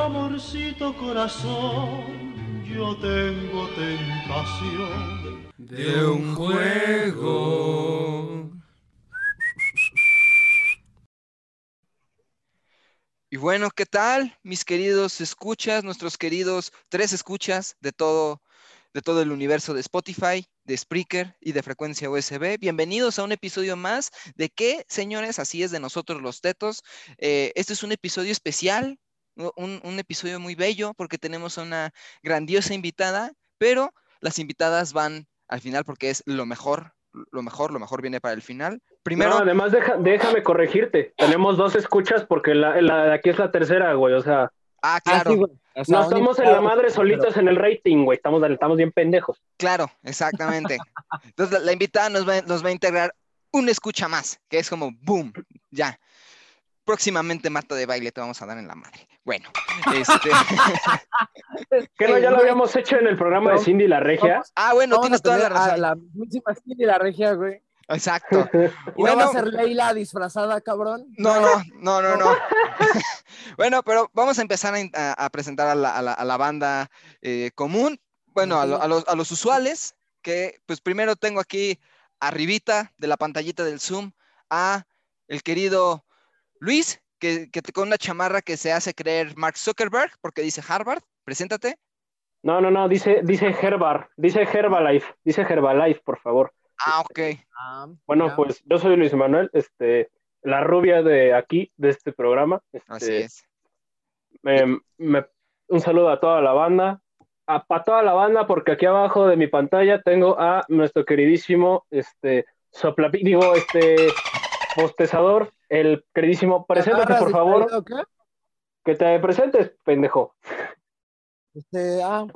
amorcito corazón, yo tengo tentación de un juego. Y bueno, ¿qué tal, mis queridos escuchas, nuestros queridos tres escuchas de todo, de todo el universo de Spotify, de Spreaker y de frecuencia USB? Bienvenidos a un episodio más de qué, señores, así es de nosotros los tetos. Eh, este es un episodio especial, un, un episodio muy bello porque tenemos a una grandiosa invitada, pero las invitadas van al final porque es lo mejor, lo mejor, lo mejor viene para el final. Primero, No, además deja- déjame corregirte. Tenemos dos escuchas porque la, la de aquí es la tercera, güey. O sea, ah, Ah, claro, sí, güey. O sea, no estamos en la madre pero- solitos en el rating, güey. Estamos, estamos bien pendejos. claro, exactamente. Entonces, la, la invitada nos va, nos va a integrar un escucha más, que es como boom, ya. Próximamente Marta de baile te vamos a dar en la madre. Bueno, este, Que no, ya lo habíamos hecho en el programa de Cindy la Regia. ah, bueno, vamos tienes a toda la a razón. La mismísima Cindy la regia, güey. Exacto. Y no va Bueno, a ser Leila disfrazada, cabrón. no, no, no, no, no. Bueno, pero vamos a empezar a, in- a- a presentar a la, a la- a la banda eh, común, bueno, a, lo- a los, a los usuales, que pues primero tengo aquí arribita de la pantallita del Zoom a el querido Luis, que, que te- con una chamarra que se hace creer Mark Zuckerberg, porque dice Harvard, preséntate. No, no, no, dice, dice Herbar, dice Herbalife, dice Herbalife, por favor. Ah, ok. Ah, Bueno, pues yo soy Luis Manuel, este, la rubia de aquí, de este programa. Así Este, es. me- me- un saludo a toda la banda, a, a toda la banda, porque aquí abajo de mi pantalla tengo a nuestro queridísimo, este, soplapi, digo, este, postezador, el queridísimo, preséntate ¿Agarras por favor, qué? que te presentes, pendejo. Este, ah,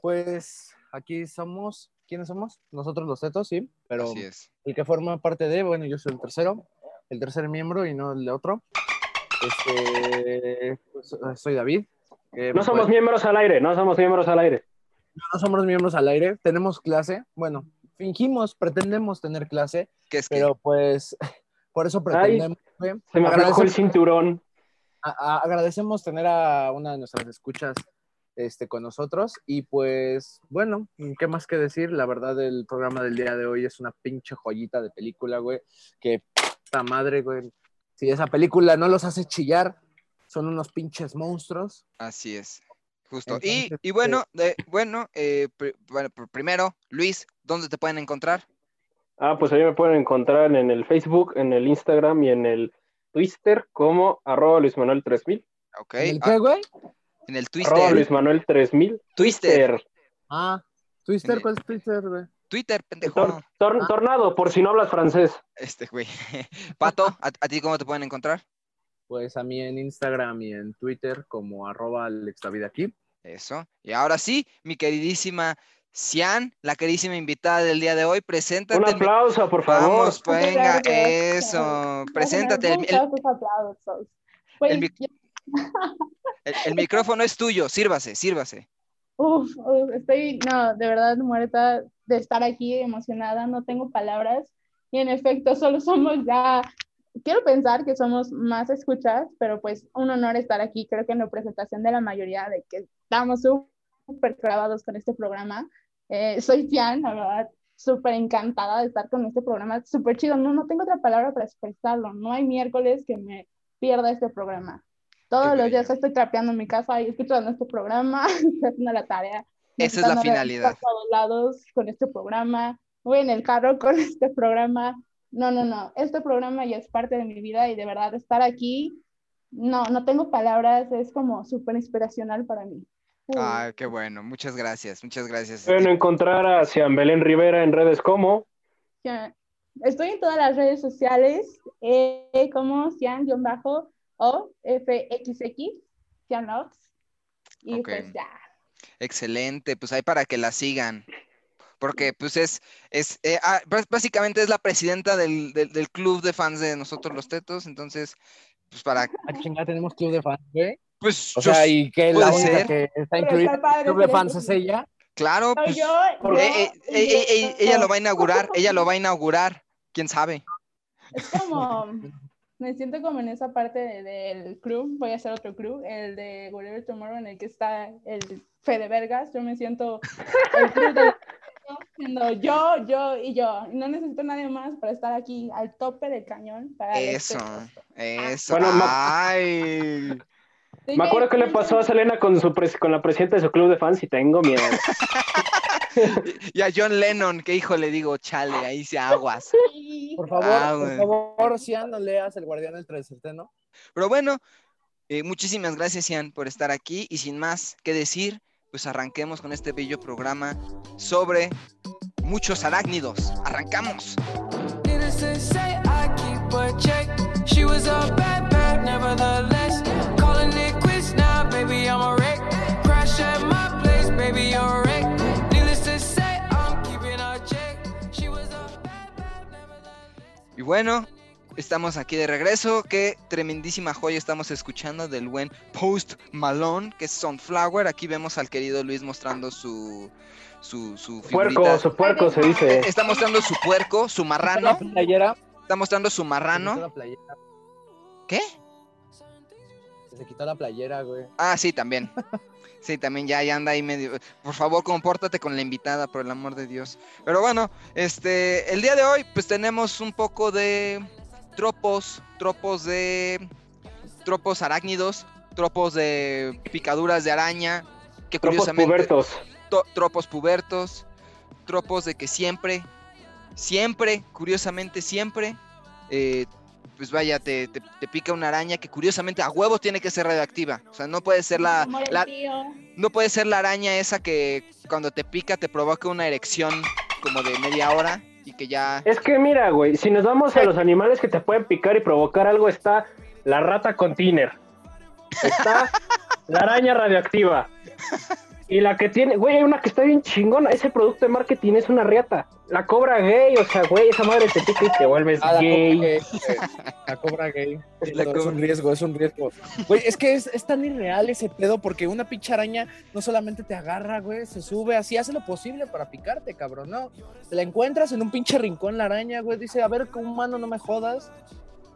pues aquí somos. ¿Quiénes somos? Nosotros los tetos, sí, pero Así es. el que forma parte de, bueno, yo soy el tercero, el tercer miembro y no el de otro. Este, pues, soy David. No somos pues, miembros al aire, no somos miembros al aire. no somos miembros al aire, tenemos clase, bueno, fingimos, pretendemos tener clase, ¿Qué es que? pero pues por eso pretendemos. güey. Se me aflojó el Agradecemos- cinturón. a- a- agradecemos tener a una de nuestras escuchas este, con nosotros y pues bueno, ¿qué más que decir? La verdad el programa del día de hoy es una pinche joyita de película, güey, que puta madre, güey. Si esa película no los hace chillar, son unos pinches monstruos. Así es. Justo. Y, Entonces, y bueno, de- bueno, eh, bueno, pr- primero, Luis, ¿dónde te pueden encontrar? Ah, pues ahí me pueden encontrar en el Facebook, en el Instagram y en el Twitter como arroba Luis Manuel 3000. Ok. ¿En el ah, qué, güey? en el Arroba Twitter. Luis Manuel 3000. Twister. Ah, Twister, el- ¿cuál es Twitter, güey? Twitter, pendejo. Tor- tor- Ah. Tornado, por si no hablas francés. Este, güey. Pato, ¿a, a ti cómo te pueden encontrar? Pues a mí en Instagram y en Twitter como arroba Alex David aquí. Eso. Y ahora sí, mi queridísima Cian, la queridísima invitada del día de hoy, preséntate. Un aplauso, por favor. Vamos, pues, venga, eso. Preséntate. El, el-. Pues, el el- micrófono es tuyo, sírvase, sírvase. uf, uf, estoy, no, de verdad muerta de estar aquí, emocionada, no tengo palabras. Y en efecto, solo somos ya, quiero pensar que somos más escuchas, pero pues un honor estar aquí, creo que en representación de la mayoría de que estamos súper clavados con este programa. Eh, soy Tian, la verdad, súper encantada de estar con este programa, súper chido, no, no tengo otra palabra para expresarlo, no hay miércoles que me pierda este programa. Todos Qué los días estoy trapeando en mi casa y escuchando este programa, haciendo la tarea. Esa es la finalidad. A todos lados con este programa, voy en el carro con este programa. No, no, no, este programa ya es parte de mi vida y de verdad estar aquí, no, no tengo palabras, es como súper inspiracional para mí. Uh, Ay, qué bueno. Muchas gracias, muchas gracias. Pueden encontrar a Cian Belén Rivera en redes como. Estoy en todas las redes sociales, eh, como Cian-o FXX, Cianox. Y pues ya. Excelente, pues ahí para que la sigan. Porque pues es, es eh, ah, bás- básicamente es la presidenta del, del, del club de fans de nosotros los tetos, entonces, pues para, Ah, chingada, tenemos club de fans, güey. Pues O yo sea, y que la única ser. que está incluida en club que fans es ella. claro, pues, yo, yo- eh, eh, eh, eh, ella lo va a inaugurar, ella lo va a inaugurar, quién sabe. Es como, Me siento como en esa parte de- del crew, voy a hacer otro crew, el de Whatever Tomorrow, en el que está el Fede Vergas. Yo me siento el de siendo yo, yo y yo. No necesito nadie más para estar aquí al tope del cañón. Para Eso, este eso. Bueno, ma- Ay. Me acuerdo que le pasó a Selena con, su pres- con la presidenta de su club de fans y tengo miedo. Y a John Lennon, que hijo le digo, chale, ahí se aguas. Por favor, Ah, por favor, Cian, no leas El Guardián del Trecerteno. Pero bueno, eh, muchísimas gracias, Ian, por estar aquí. Y sin más que decir, pues arranquemos con este bello programa sobre muchos arácnidos. ¡Arrancamos! Bueno, estamos aquí de regreso. Qué tremendísima joya estamos escuchando del buen Post Malone, que es Sunflower. Aquí vemos al querido Luis mostrando su, su, su Puerco, su puerco se dice. Está mostrando su puerco, su marrano. playera. Está mostrando su Se quitó marrano. la playera. ¿Qué? Se quitó la playera, güey. Ah, sí, también. Sí, también ya, ya anda ahí medio. Por favor, compórtate con la invitada, por el amor de Dios. Pero bueno, este, el día de hoy, pues tenemos un poco de tropos, tropos de, tropos arácnidos, tropos de picaduras de araña, que Tropos curiosamente, pubertos. to- tropos pubertos, tropos de que siempre, siempre, curiosamente siempre, eh, pues vaya, te, te- te pica una araña que curiosamente a huevo tiene que ser radioactiva. O sea, no puede ser la, no puede ser la araña esa que cuando te pica te provoca una erección como de media hora y que ya... Es que mira, güey, si nos vamos a los animales que te pueden picar y provocar algo, está la rata con tiner. Está la araña radioactiva. Y la que tiene, güey, hay una que está bien chingona. Ese producto de marketing es una riata. La cobra gay, o sea, güey, esa madre te pica y te vuelves Ah, la cobra gay. gay. La cobra gay. Sí, La pero Es un riesgo, es un riesgo. Güey, es que es, es tan irreal ese pedo porque una pinche araña no solamente te agarra, güey, se sube así, hace lo posible para picarte, cabrón, ¿no? Te la encuentras en un pinche rincón la araña, güey, dice, a ver, como humano no me jodas.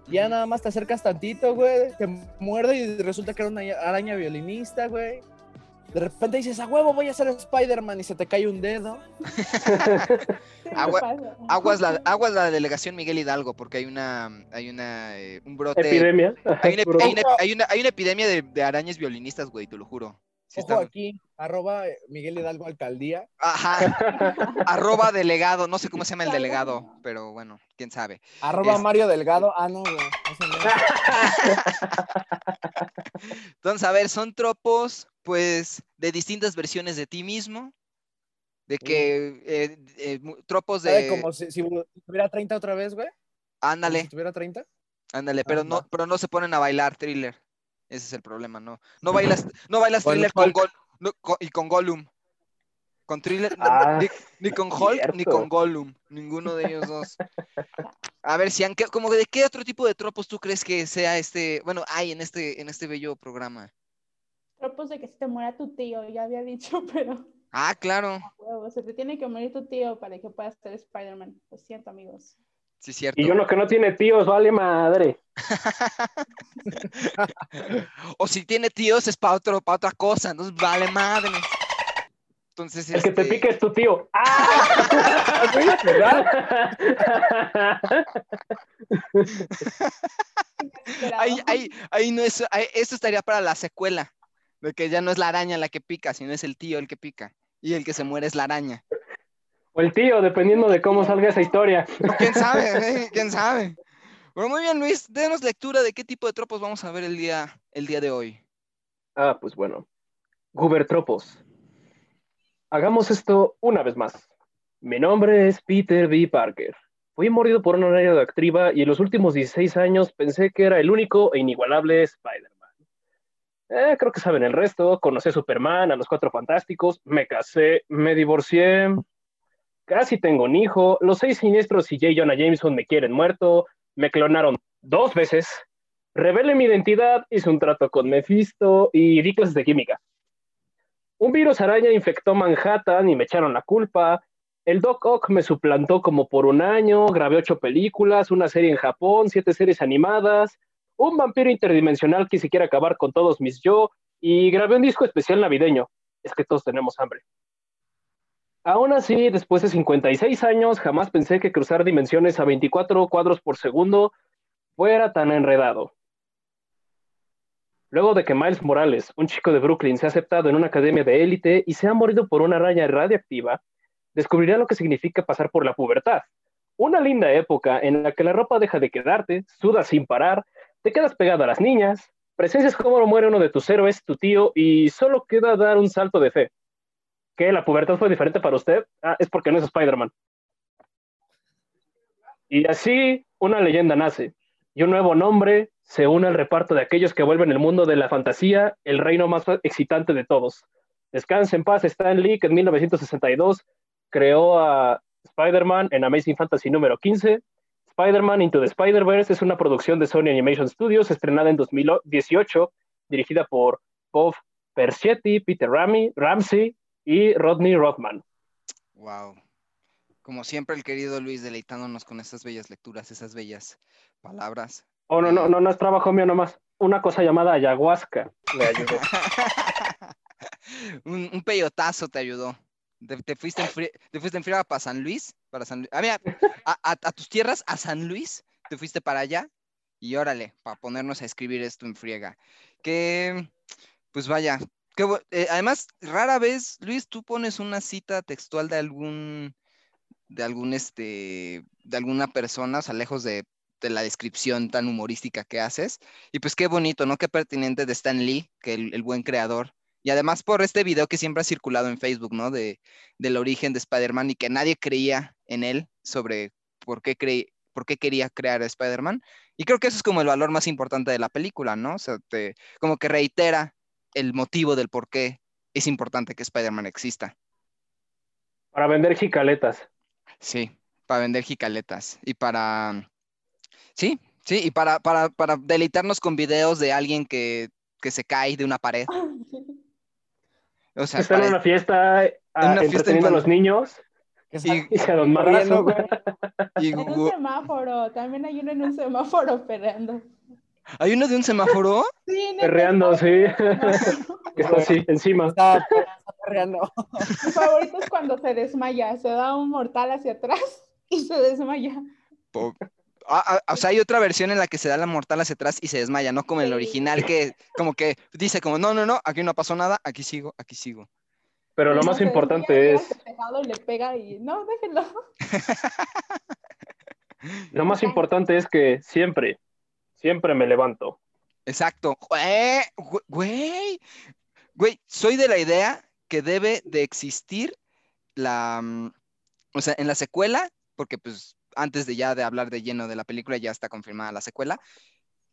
Ya nada más te acercas tantito, güey, te muerde y resulta que era una araña violinista, güey. De repente dices, a huevo, voy a ser Spider-Man y se te cae un dedo. Agua-? Aguas la, aguas la delegación Miguel Hidalgo porque hay una, hay una, eh, un brote... Epidemia. Hay una, hay una- hay una- hay una epidemia de, de arañas violinistas, güey, te lo juro. Sí Ojo aquí, arroba eh, Miguel Hidalgo Alcaldía. Ajá. Arroba delegado, no sé cómo se llama el delegado, pero bueno, quién sabe. Arroba Es- Mario Delgado. Ah, no, güey. no. Entonces, a ver, son tropos, pues, de distintas versiones de ti mismo, de que, eh, eh, tropos ¿Sabe de... como si, si tuviera 30 otra vez, güey? Como Ándale, Si tuviera 30. ándale, pero Ah, no, pero no se ponen a bailar thriller. Ese es el problema, ¿no? No bailas, no bailas Con thriller con. Gol, no, co- y con Gollum. Con thriller, no, Ah, ni, ni con Hulk ni con Gollum. Ninguno de ellos dos. A ver, si como de qué otro tipo de tropos tú crees que sea este, bueno, hay en este, en este bello programa. Tropos de que se te muera tu tío, ya había dicho, pero Ah, claro, huevo, se te tiene que morir tu tío para que puedas ser Spider-Man. Lo siento, amigos. sí es cierto. Y uno que no tiene tíos, vale madre. O si tiene tíos es para otro, para otra cosa, entonces vale madre. Entonces, El que te este, pique es tu tío. ¡Ah! ahí, ahí, ahí no es, ahí- esto estaría para la secuela, de que ya no es la araña la que pica, sino es el tío el que pica. Y el que se muere es la araña. O el tío, dependiendo de cómo salga esa historia. ¿Quién sabe? eh? ¿Quién sabe? Bueno, muy bien, Luis, denos lectura de qué tipo de tropos vamos a ver el día, el día de hoy. Ah, pues bueno. Gubertropos. Hagamos esto una vez más. Mi nombre es Peter B. Parker. Fui mordido por una araña radioactiva y en los últimos 16 años pensé que era el único e inigualable Spider-Man. Eh, creo que saben el resto. Conocí a Superman, a los Cuatro Fantásticos, me casé, me divorcié, casi tengo un hijo, los seis siniestros y J. Jonah Jameson me quieren muerto, me clonaron dos veces, revelé mi identidad, hice un trato con Mephisto y di clases de química. Un virus araña infectó Manhattan y me echaron la culpa. el Doc Ock me suplantó como por un año, grabé ocho películas, una serie en Japón, siete series animadas, un vampiro interdimensional que quiere acabar con todos mis yo y grabé un disco especial navideño. Es que todos tenemos hambre. Aún así, después de 56 años, jamás pensé que cruzar dimensiones a 24 cuadros por segundo fuera tan enredado. Luego de que Miles Morales, un chico de Brooklyn, se ha aceptado en una academia de élite y se ha morido por una raya radiactiva, descubrirá lo que significa pasar por la pubertad. Una linda época en la que la ropa deja de quedarte, sudas sin parar, te quedas pegado a las niñas, presencias cómo muere uno de tus héroes, tu tío, y solo queda dar un salto de fe. ¿Qué? ¿La pubertad fue diferente para usted? Ah, es porque no es Spider-Man. Y así una leyenda nace, y un nuevo nombre se une al reparto de aquellos que vuelven el mundo de la fantasía el reino más excitante de todos. Descanse en paz Stan Lee, que en 1962 creó a Spider-Man en Amazing Fantasy número 15. Spider-Man Into the Spider-Verse es una producción de Sony Animation Studios estrenada en 2018, dirigida por Bob Persichetti, Peter Ramsey y Rodney Rothman. Wow. Como siempre, el querido Luis deleitándonos con estas bellas lecturas, esas bellas palabras. Oh, no, no, no, no es trabajo mío nomás. Una cosa llamada ayahuasca le ayudó. un, un peyotazo te ayudó. Te, te fuiste en fri- te fuiste en para San Luis, para San Luis. Ah, a, a- tus tierras, a San Luis, te fuiste para allá y órale, para ponernos a escribir esto en friega. Que, pues vaya, bu- eh, además, rara vez, Luis, tú pones una cita textual de algún, de algún, este, de alguna persona, o sea, lejos de, de la descripción tan humorística que haces. Y pues qué bonito, ¿no? Qué pertinente de Stan Lee, que el buen creador. Y además por este video que siempre ha circulado en Facebook, ¿no? De, del origen de Spider-Man y que nadie creía en él sobre por qué, creí, por qué quería crear a Spider-Man. Y creo que eso es como el valor más importante de la película, ¿no? O sea, te- como que reitera el motivo del por qué es importante que Spider-Man exista. Para vender jicaletas. Sí, para vender jicaletas y para... Sí, sí, y para, para, para deleitarnos con videos de alguien que, que se cae de una pared. O sea, Está en una fiesta ah, una fiesta entreteniendo a infantil. los niños Y- y se don corriendo, madrazo. güey. y En un semáforo, también hay uno en un semáforo peleando. ¿Hay uno de un semáforo? Sí, Perreando, sí. está así, encima. Está, está perreando. Mi favorito es cuando se desmaya, se da un mortal hacia atrás y se desmaya. Po- Ah, ah, o sea, hay otra versión en la que se da la mortal hacia atrás y se desmaya, no como el Sí. original que como que dice como, no, no, no, aquí no pasó nada, aquí sigo, aquí sigo. Pero lo No, más importante es, le pega y no, déjenlo. lo más importante es que siempre, siempre me levanto. Exacto. Güey, gu- güey, güey, soy de la idea que debe de existir la, mm, o sea, en la secuela, porque pues antes de ya de hablar de lleno de la película ya está confirmada la secuela,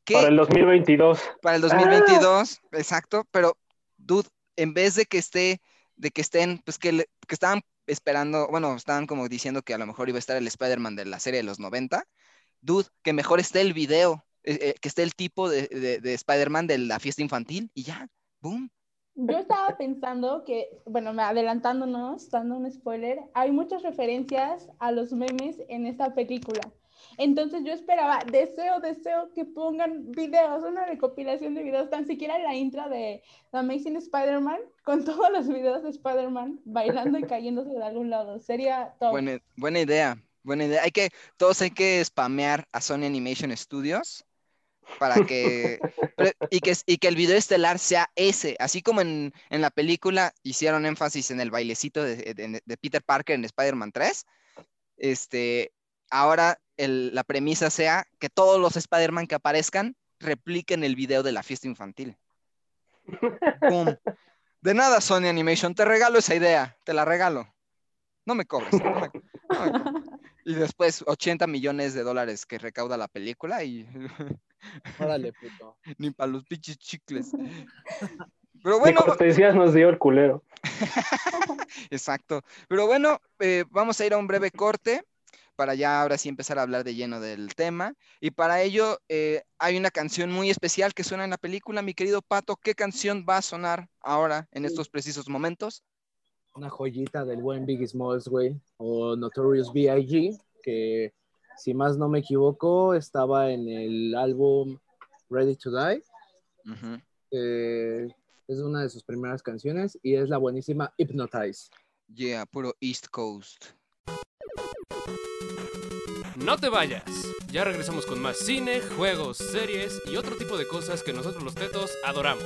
que Para el 2022. para el 2022, exacto, pero dude, en vez de que esté, de que estén, pues que, le- que estaban esperando, bueno, estaban como diciendo que a lo mejor iba a estar el Spider-Man de la serie de los 90, dude, que mejor esté el video, eh, eh, que esté el tipo de, de- de Spider-Man de la fiesta infantil y ya, boom. Yo estaba pensando que, bueno, adelantándonos, dando un spoiler, hay muchas referencias a los memes en esta película. Entonces yo esperaba, deseo, deseo que pongan videos, una recopilación de videos, tan siquiera la intro de The Amazing Spider-Man, con todos los videos de Spider-Man bailando y cayéndose de algún lado. Sería top. Buena, buena idea, buena idea. Hay que, todos hay que spamear a Sony Animation Studios para que, y que, y que el video estelar sea ese, así como en, en la película hicieron énfasis en el bailecito de, de- Peter Parker en Spider-Man 3, este, ahora la premisa sea que todos los Spider-Man que aparezcan repliquen el video de la fiesta infantil. ¡Pum! De nada, Sony Animation, te regalo esa idea, te la regalo. No me cobres. no no me cobres. Y después 80 millones de dólares que recauda la película y Órale, puto. ni para los pinches chicles. Pero Ni bueno, cortesías nos dio el culero. exacto. Pero bueno, eh, vamos a ir a un breve corte para ya ahora sí empezar a hablar de lleno del tema. Y para ello eh, hay una canción muy especial que suena en la película. Mi querido Pato, ¿qué canción va a sonar ahora en estos precisos momentos? Una joyita del buen Biggie Smalls, güey, o Notorious B.I.G., que si más no me equivoco, estaba en el álbum Ready to Die. Eh, es una de sus primeras canciones y es la buenísima Hypnotize. Yeah, puro East Coast. No te vayas. Ya regresamos con más cine, juegos, series y otro tipo de cosas que nosotros los tetos adoramos.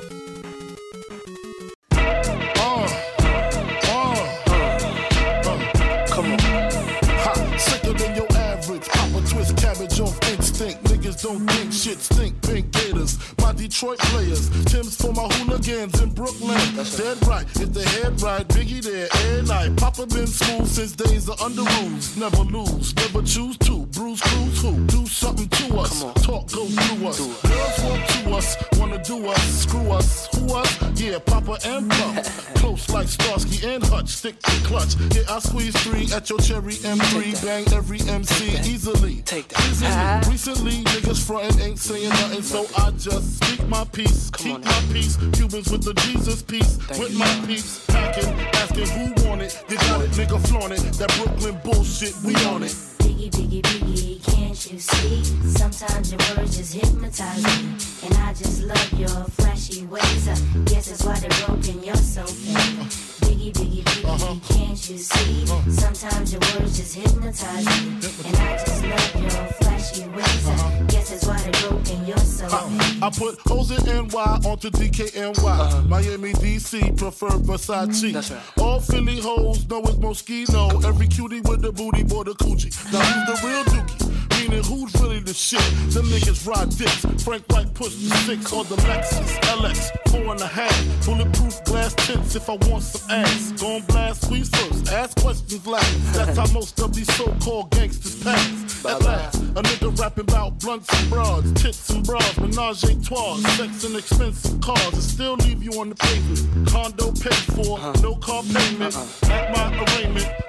Don't think shit stink. Pink gators, my Detroit players. Tim's for my hooligans in Brooklyn. That's Dead right, if the head right, Biggie there every night. Papa been school since days of under rules. Never lose, never choose to. Bruise, cruise, who? Do something to us. Talk goes through us. Girls want to us, wanna do us, screw us. Who us? Yeah, Papa and Pump. Close like Starsky and Hutch, stick to clutch. Yeah, I squeeze three at your cherry M3. Bang every MC easily. Take that. Easily. Recently, niggas frontin' ain't saying nothing, so I just speak my peace. Come keep on my peace. Cubans with the Jesus peace. Thank with you. my peace, Packing, asking who want it. You got it, nigga, flaunt it. That Brooklyn bullshit, we on it. Biggie, biggie, biggie, can't you see? Sometimes your words just hypnotize me. And I just love your flashy ways. I guess that's why they're broken, you're so fake. Biggie, biggie, biggie, can't you see? Uh-huh. Sometimes your words just hypnotize me. And I just love your flashy ways. I guess that's why they're broken, you're so. Uh-huh. I put O's in NY onto DKNY. Uh-huh. Miami, DC, prefer Versace. Mm, that's right. All Philly hoes know it's Moschino. Every cutie with the booty, boy, the coochie. Now who's the real dookie? Meaning who's really the shit? Them niggas ride dicks. Frank White push the six or the Lexus LX, four and a half. Bulletproof glass tints if I want some ass. Gon' blast squeeze first, ask questions last. That's how most of these so-called gangsters pass. At last, a nigga rapping about blunts and broads, tits and bras, menage a trois, sex and expensive cars, and still leave you on the pavement. Condo paid for, uh-huh. no car payment. Uh-huh. At my arraignment,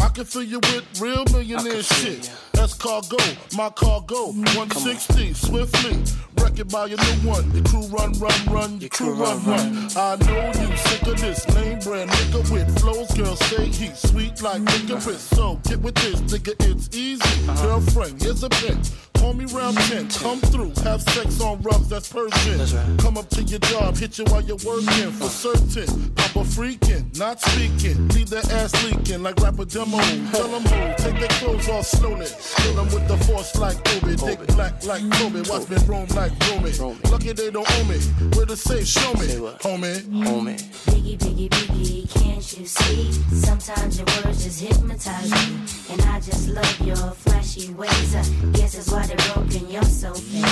I can fill you with real millionaire shit. That's cargo, my cargo. 160, swiftly. Wreck it by your new one. Your crew run, run, run. Your crew run, run. I know you sick of this name brand nigga with flows. Girl, say he's sweet like licorice. So get with this, nigga, it's easy. Girlfriend, here's a bitch. Call me round 10, come through, have sex on rugs, that's Persian. That's right. Come up to your job, hit you while you're working for certain. Papa freaking, not speaking. Leave that ass leaking like rapper demo. Tell them who, take their clothes off slowly. Kill them with the force like Obi. Dick black like Kobe. Watch me roam like Romy. Romy. Lucky they don't owe me. Where to say, show me, Say homie. Homie. Biggie, biggie, biggie, can't you see? Sometimes your words just hypnotize me. And I just love your flashy ways. I guess that's why they're broken, you're so fake.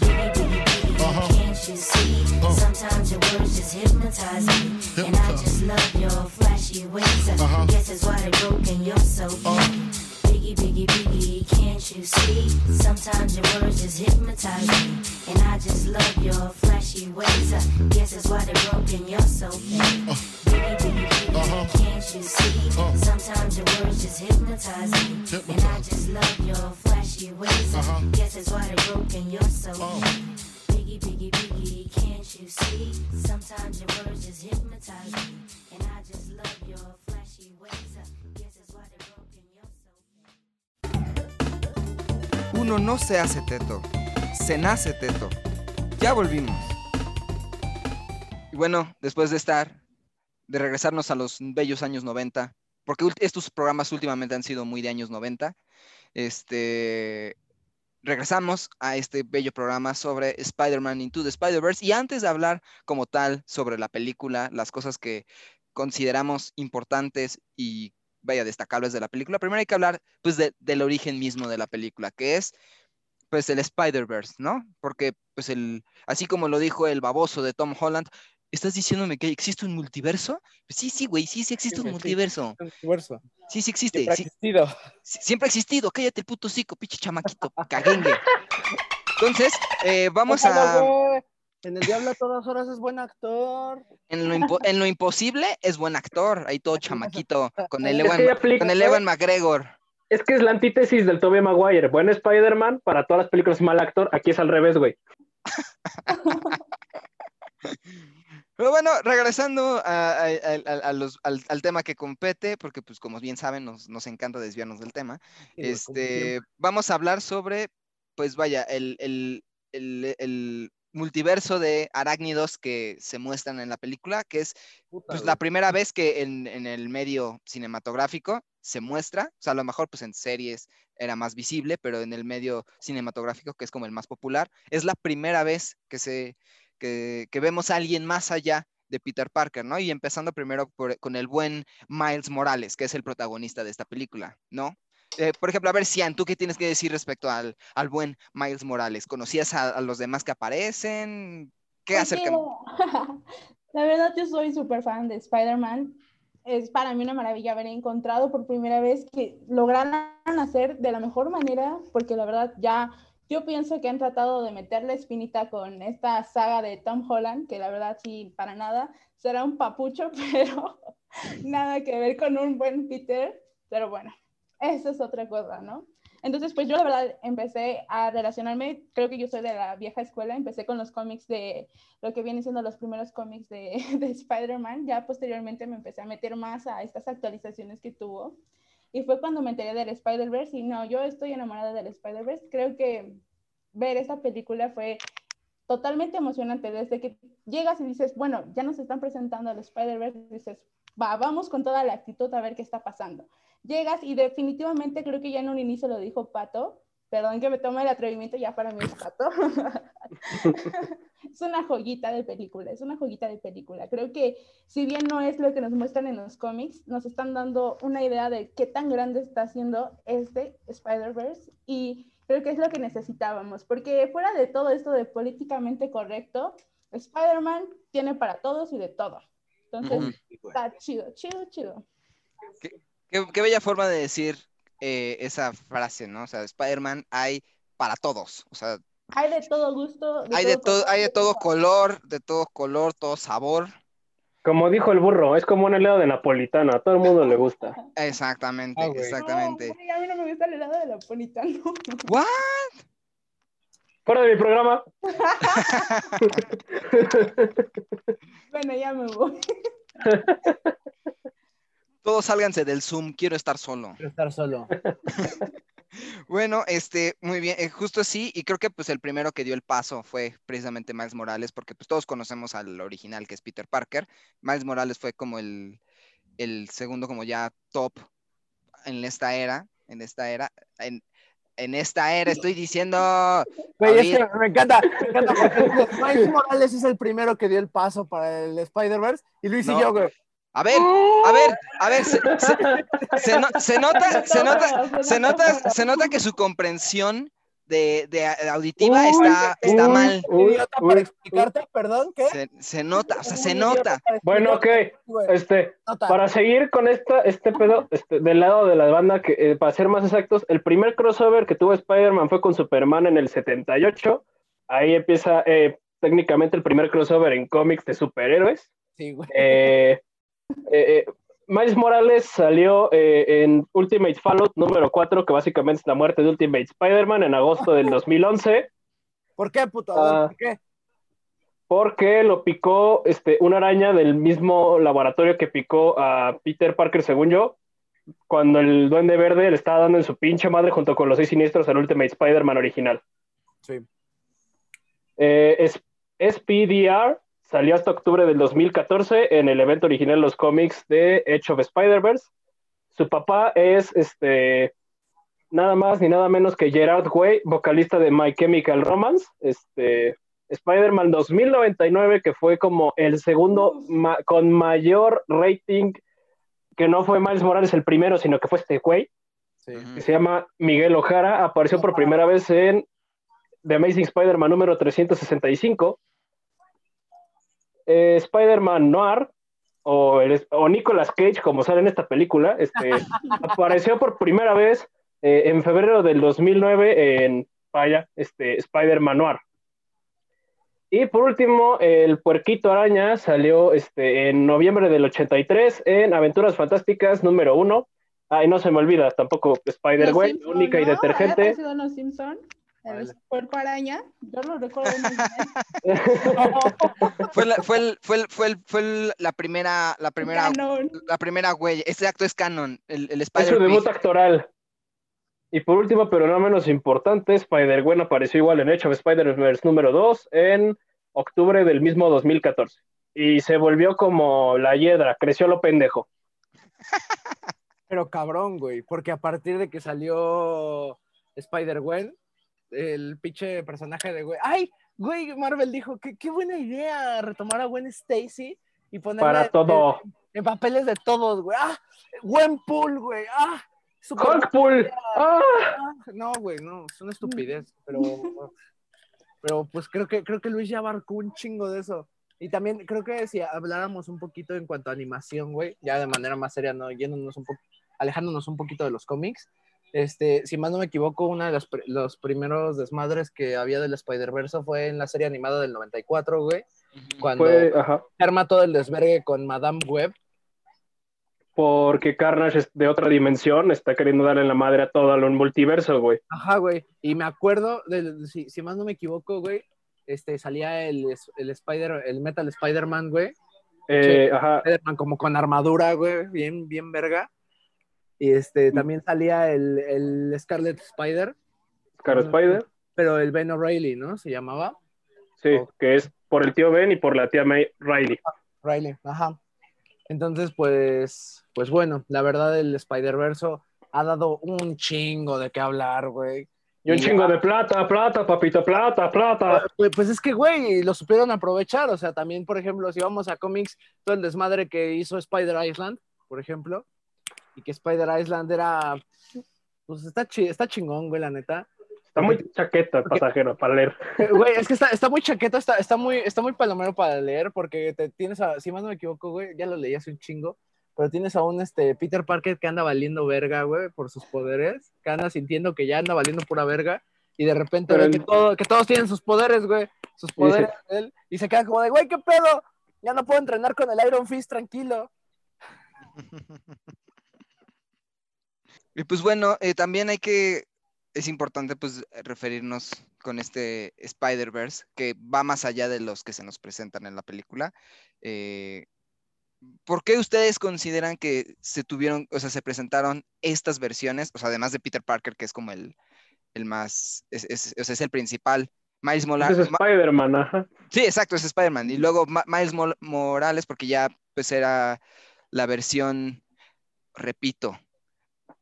Biggie, biggie, biggie, can't you see? Sometimes your words just hypnotize me. And I just love your flashy ways. I guess that's why they're broken, you're so fake. Biggie, biggie, biggie, can't you see? Sometimes your words just hypnotize me. And I just uh. love your flashy ways. I guess that's why they're broken, you're so fake. Biggie, can't you see? Sometimes your words just hypnotize me. And I just love your flashy ways. Guess why you're so can't you see? Sometimes your words just hypnotize me. And I just love your flashy ways. Uno no se hace teto, se nace teto. Ya volvimos. Y bueno, después de estar, de regresarnos a los bellos años 90, porque estos programas últimamente han sido muy de años 90, este, regresamos a este bello programa sobre Spider-Man Into the Spider-Verse. Y antes de hablar como tal sobre la película, las cosas que consideramos importantes y vaya destacables de la película, primero hay que hablar pues de- del origen mismo de la película, que es pues el Spider-Verse, ¿no? Porque pues el, así como lo dijo el baboso de Tom Holland, ¿Estás diciéndome que existe un multiverso? Pues sí, sí, güey, sí, sí existe Sí, un sí, multiverso. Un esfuerzo. Sí, sí existe. Siempre ha sí, existido. sí, siempre ha existido. Cállate el puto cico, pinche chamaquito, caguengue. Entonces, eh, vamos a... En el diablo a todas horas es buen actor. En lo, impo- en lo imposible es buen actor. Ahí todo chamaquito. Con el aplica, con el güey. Ewan McGregor. Es que es la antítesis del Tobey Maguire. Buen Spider-Man, para todas las películas mal actor. Aquí es al revés, güey. Pero bueno, regresando a, a- a- a- a los- al, al tema que compete, porque pues como bien saben, nos, nos encanta desviarnos del tema. Sí. Este, vamos a hablar sobre, pues vaya, el, el- el- el multiverso de arácnidos que se muestran en la película, que es Puta, pues la primera vez que en, en el medio cinematográfico se muestra, o sea, a lo mejor pues en series era más visible, pero en el medio cinematográfico, que es como el más popular, es la primera vez que se que, que vemos a alguien más allá de Peter Parker, ¿no? Y empezando primero por- con el buen Miles Morales, que es el protagonista de esta película, ¿no? Eh, por ejemplo, a ver, Cian, ¿tú qué tienes que decir respecto al, al buen Miles Morales? ¿Conocías a, a los demás que aparecen? ¿Qué Oye, acerca? La verdad, yo soy súper fan de Spider-Man. Es para mí una maravilla haber encontrado por primera vez que lograran hacer de la mejor manera, porque la verdad ya yo pienso que han tratado de meter la espinita con esta saga de Tom Holland, que la verdad sí, para nada, será un papucho, pero nada que ver con un buen Peter. Pero bueno, eso es otra cosa, ¿no? Entonces, pues yo la verdad empecé a relacionarme, creo que yo soy de la vieja escuela, empecé con los cómics de lo que vienen siendo los primeros cómics de, de Spider-Man, ya posteriormente me empecé a meter más a estas actualizaciones que tuvo. Y fue cuando me enteré del Spider-Verse y no, yo estoy enamorada del Spider-Verse. Creo que ver esta película fue totalmente emocionante desde que llegas y dices, bueno, ya nos están presentando al Spider-Verse, dices, va, vamos con toda la actitud a ver qué está pasando. Llegas y definitivamente creo que ya en un inicio lo dijo Pato, perdón que me tome el atrevimiento, ya para mí es Pato. es una joyita de película, es una joyita de película. Creo que si bien no es lo que nos muestran en los cómics, nos están dando una idea de qué tan grande está haciendo este Spider-Verse y creo que es lo que necesitábamos, porque fuera de todo esto de políticamente correcto, Spider-Man tiene para todos y de todo. Entonces, Ujú. está chido, chido, chido. Qué, qué bella forma de decir eh, esa frase, ¿no? O sea, Spider-Man hay para todos. O sea, Hay de todo gusto. hay de todo, color, hay de todo color, de todo color, todo sabor. Como dijo el burro, es como un helado de napolitano. A todo el mundo le gusta. Exactamente, Ah, exactamente. No, güey, a mí no me gusta el helado de la napolitano. ¿What? Fuera de mi programa. bueno, ya me voy. Todos sálganse del Zoom, quiero estar solo. Quiero estar solo. Bueno, este, muy bien, eh, justo así, y creo que pues el primero que dio el paso fue precisamente Miles Morales, porque pues todos conocemos al original que es Peter Parker. Miles Morales fue como el, el segundo como ya top en esta era, en esta era, en, en esta era, estoy diciendo, Güey, es Ahorita- que me encanta, me encanta porque Miles Morales es el primero que dio el paso para el Spider-Verse y Luis No. y yo, güey. A ver, a ver, a ver, se, se- se no- se nota, se nota, se nota, se nota que su comprensión de, de auditiva Uy, está, está uy, mal. uy, para explicarte, perdón, ¿qué? Se, se nota, o sea, se nota. Bueno, ok. Este, para seguir con esta, este pedo, este, del lado de la banda, que eh, para ser más exactos, el primer crossover que tuvo Spider-Man fue con Superman en el 78. Ahí empieza eh, técnicamente el primer crossover en cómics de superhéroes. Sí, güey. Eh, eh, eh, Miles Morales salió eh, en Ultimate Fallout número 4, que básicamente es la muerte de Ultimate Spider-Man en agosto del 2011, ¿Por qué, puto? Ah. ¿Por qué? porque lo picó este, una araña del mismo laboratorio que picó a Peter Parker, según yo, cuando el Duende Verde le estaba dando en su pinche madre junto con los seis siniestros al Ultimate Spider-Man original. Sí. Eh, es- SPDR salió hasta octubre del 2014 en el evento original los cómics de Edge of Spider-Verse. Su papá es este nada más ni nada menos que Gerard Way, vocalista de My Chemical Romance, este Spider-Man 2099, que fue como el segundo ma- con mayor rating, que no fue Miles Morales el primero, sino que fue este güey, Sí. Que se llama Miguel Ojara, apareció por primera vez en The Amazing Spider-Man número 365. Eh, Spider-Man Noir, o, el- o Nicolas Cage, como sale en esta película, este, apareció por primera vez eh, en febrero del 2009 en, vaya, este, Spider-Man Noir. Y por último, el Puerquito Araña salió este, en noviembre del 83 en Aventuras Fantásticas número uno. Ay, no se me olvida, tampoco Spider-Gwen, única y detergente. ¿Había sido los Simpson? El cuerpo araña. Yo lo recuerdo muy bien. Fue la, fue el- fue el- fue el- fue el- la primera, la primera, Canon. la primera huella. Exacto, es canon. El, el Es Spider su debut actoral. Y por último, pero no menos importante, Spider-Gwen apareció igual en Age of Spider-Verse número 2 en octubre del mismo 2014. Y se volvió como la hiedra, creció lo pendejo. Pero cabrón, güey, porque a partir de que salió Spider-Gwen, el pinche personaje de güey, ¡ay! Güey, Marvel dijo, qué, qué buena idea retomar a Gwen Stacy y ponerla Para en- todo. En, en papeles de todos, güey. ¡Ah! Gwenpool, güey. ¡Ah! Super- ¡Hulkpool! ¡Ah! Ah, No, güey, no, es una estupidez, pero, pero pues creo que, creo que Luis ya abarcó un chingo de eso. Y también creo que si habláramos un poquito en cuanto a animación, güey, ya de manera más seria, no yéndonos un poco, alejándonos un poquito de los cómics, este, si más no me equivoco, uno de los, pr- los primeros desmadres que había del Spider-Verse fue en la serie animada del 94, güey, cuando Fue, ajá, se arma todo el desvergue con Madame Web. porque Carnage es de otra dimensión, está queriendo darle la madre a todo el multiverso, güey. Ajá, güey. Y me acuerdo, de, si, si más no me equivoco, güey, este, salía el, el Spider, el Metal Spider-Man, güey. Eh, ajá, Spider-Man como con armadura, güey, bien, bien verga. Y este, también salía el, el Scarlet Spider, Scar Spider, pero el Ben O'Reilly, ¿no? Se llamaba. sí, Oh. que es por el tío Ben y por la tía May Riley. Riley, ajá. Entonces, pues, pues bueno, la verdad el Spider-Verse ha dado un chingo de qué hablar, güey. Y un Y- chingo de plata, plata, papito, plata, plata. Pues, pues es que, güey, lo supieron aprovechar. O sea, también, por ejemplo, si vamos a cómics, todo el desmadre que hizo Spider Island, por ejemplo, y que Spider Island era, pues está, chi- está chingón, güey, la neta. Está muy chaqueta el pasajero para leer. Güey, es que está, está muy chaqueta, está, está, muy, está muy palomero para leer, porque te tienes a, si más no me equivoco, güey, ya lo leí hace un chingo, pero tienes a un este, Peter Parker que anda valiendo verga, güey, por sus poderes, que anda sintiendo que ya anda valiendo pura verga, y de repente ve el- que, todo, que todos tienen sus poderes, güey, sus poderes de él, y se queda como de, güey, ¿qué pedo? Ya no puedo entrenar con el Iron Fist tranquilo. Y pues bueno, eh, también hay que, es importante pues referirnos con este Spider-Verse, que va más allá de los que se nos presentan en la película. Eh, ¿Por qué ustedes consideran que se tuvieron, o sea, se presentaron estas versiones? O sea, además de Peter Parker, que es como el, el más, es, es- o sea, es el principal. Miles Morales. es Spider-Man, ajá. Sí, exacto, es Spider-Man. Y luego Ma- Miles Mo- Morales, porque ya pues era la versión, repito,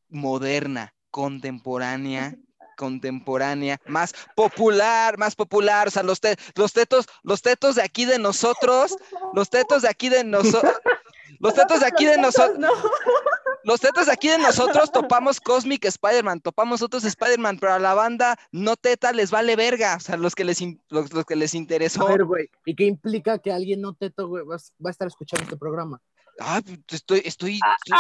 moderna, contemporánea, contemporánea, más popular, más popular. O sea, los, te- los tetos, los tetos de aquí de nosotros, los tetos de aquí de nosotros, los tetos de aquí de nosotros, No. los tetos de aquí de nosotros topamos Cosmic Spider-Man, topamos otros Spider-Man, pero a la banda no teta les vale verga. O sea, los que les, los, los que les interesó. A ver, güey, ¿y qué implica que alguien no teto, güey, va a estar escuchando este programa? Ah, pues, estoy, estoy, estoy-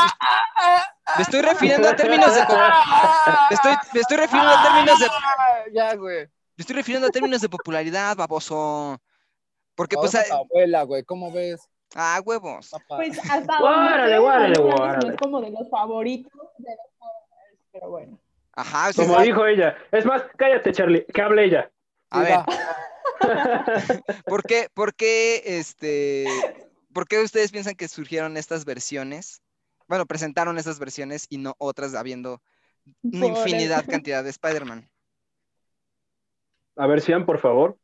me estoy refiriendo a términos de, me estoy, me estoy refiriendo a términos de, Ah, Ya, güey. me estoy refiriendo a términos de popularidad, baboso. Porque pues, a ah, abuela, güey, ¿cómo ves? ah, huevos. Pues hasta Guárale, guárale, guárale. es como de los favoritos de los pero bueno. Ajá, Como dijo ella. Es más, cállate, Charlie, que hable ella. a Sí, ver. ¿por qué, por qué, este, por qué ustedes piensan que surgieron estas versiones? Bueno, presentaron estas versiones y no otras habiendo una Por infinidad cantidad de Spider-Man. A ver, Sian, por favor.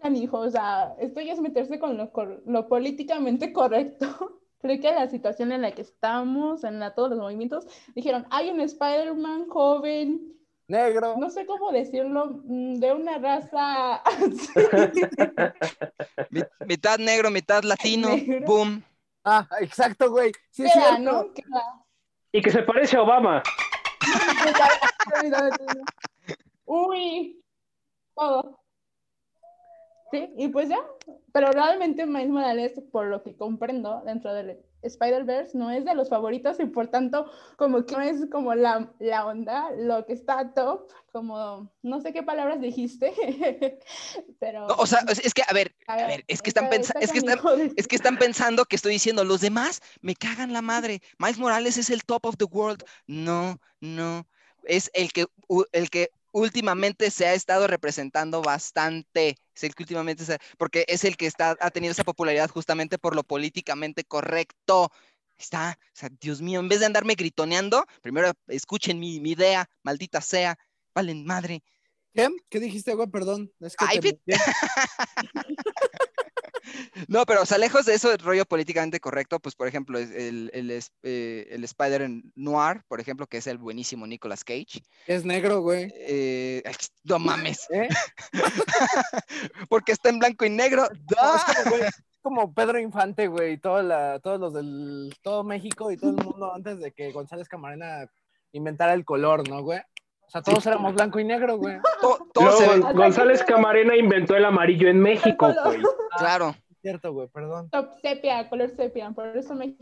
Canijo, o sea, esto ya es meterse con lo, políticamente correcto. Creo que la situación en la que estamos, en la- todos los movimientos, dijeron, hay un Spider-Man joven, Negro. no sé cómo decirlo, mm, de una raza mitad negro, mitad latino, Negro. boom. Ah, exacto, güey. Sí, es Queda, cierto. ¿no? Queda. Y que se parece a Obama. Uy, todo. Sí, y pues ya. Pero realmente Miles Morales, por lo que comprendo dentro del Spider-Verse, no es de los favoritos y por tanto, como que no es como la, la onda, lo que está top, como no sé qué palabras dijiste, pero. No, o sea, es que, a ver, a ver, es que están está- pensando, es que están, es que están pensando que estoy diciendo, los demás me cagan la madre. Miles Morales es el top of the world. No, no. Es el que, el que últimamente se ha estado representando bastante. Es el que últimamente se, porque es el que está, ha tenido esa popularidad justamente por lo políticamente correcto. Está, o sea, Dios mío, en vez de andarme gritoneando, primero escuchen mi, mi idea, maldita sea, valen madre. ¿Qué? ¿Qué dijiste, güey? Perdón. Es que Ay, te. No, pero o sea, lejos de eso, el rollo políticamente correcto, pues por ejemplo, el, el, eh, el Spider Noir, por ejemplo, que es el buenísimo Nicolas Cage. es negro, güey. Eh, no mames, ¿Eh? porque está en blanco y negro. No, es como, güey, es como Pedro Infante, güey, y toda la- todos los del todo México y todo el mundo antes de que González Camarena inventara el color, ¿no, güey? O sea, todos éramos blanco y negro, güey. To- todo Luego, se ve- Gon- González Camarena inventó el amarillo en México, güey. claro. Cierto, güey, perdón. Top sepia, color sepia, por eso me.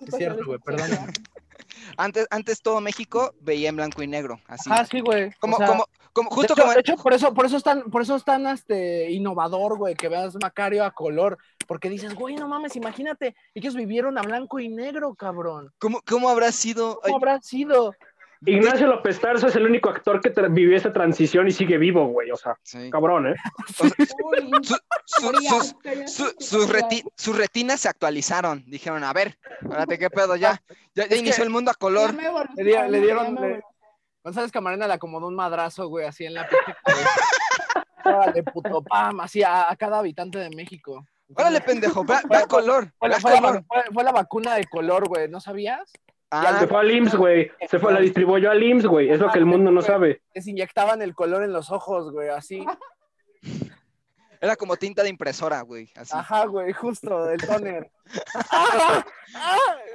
Es cierto, güey, perdón. Antes, antes todo México veía en blanco y negro, así. Ah, sí, güey. como, O sea, como, como, de justo hecho, como. de hecho, por eso, por eso es tan, por eso es tan este, innovador, güey, que veas Macario a color. Porque dices, güey, no mames, imagínate, ellos vivieron a blanco y negro, cabrón. ¿Cómo, cómo habrá sido? Ay, ¿Cómo habrá sido? Ignacio López Tarso es el único actor que vivió esa transición y sigue vivo, güey. O sea, sí. cabrón, ¿eh? Su- su- sus, su- reti- sus retinas se actualizaron. Dijeron, a ver, espérate, ¿qué pedo? Ya, ya, ya que- inició el mundo a color. Le, di- le dieron, le-. González Camarena le acomodó un madrazo, güey, así en la pinche cabeza. Órale, puto pam, así a, a cada habitante de México. Órale, pendejo, ve, ve a color. Fue fue la- color. fue- fue la vacuna de color, güey, ¿no sabías? Ah, Se fue al IMSS, güey. Se fue, la distribuyó al IMSS, güey. Es lo que el mundo no sabe. Les inyectaban el color en los ojos, güey, así. era como tinta de impresora, güey. Así. Ajá, güey, justo, el toner.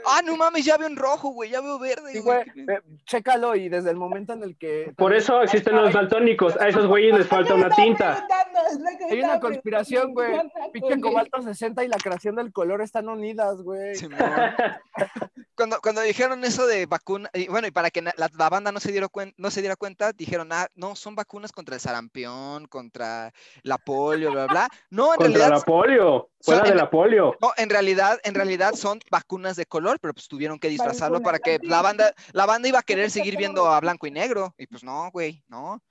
Ah, no mames, ya veo en rojo, güey, ya veo verde, Sí, güey. eh, chécalo y desde el momento en el que... Por eso existen los daltónicos. A esos güeyes les falta una tinta. Hay una conspiración, güey. Pinche Pinche cobalto 60 y la creación del color están unidas, güey. Simón. Cuando, cuando dijeron eso de vacuna, y bueno, y para que la, la banda no se, diera cuen- no se diera cuenta, dijeron, ah, no, son vacunas contra el sarampión, contra la polio, bla, bla. No, en Contra realidad, la polio. Fuera son- de la polio. no, en realidad, en realidad son vacunas de color, pero pues tuvieron que disfrazarlo para que la banda, la banda iba a querer seguir viendo a blanco y negro. Y pues no, güey, no.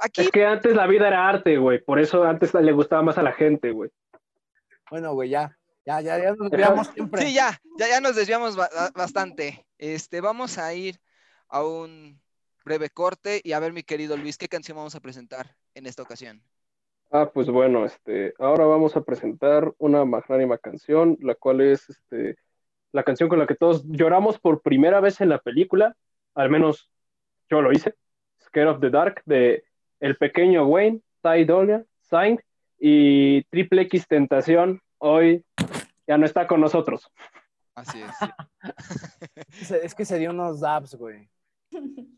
Aquí, Es que antes la vida era arte, güey. Por eso antes le gustaba más a la gente, güey. Bueno, güey, ya. Ya, ya, ya nos veamos siempre. sí, ya, ya, ya nos desviamos ba- ba- bastante. Este, vamos a ir a un breve corte y a ver, mi querido Luis, ¿qué canción vamos a presentar en esta ocasión? Ah, pues bueno, este, ahora vamos a presentar una magnánima canción, la cual es este, la canción con la que todos lloramos por primera vez en la película, al menos yo lo hice, Scared of the Dark, de El Pequeño Wayne, Ty Dolla, Sign y Triple X Tentación, hoy ya no está con nosotros. Así es. Es que se dio unos dabs, güey.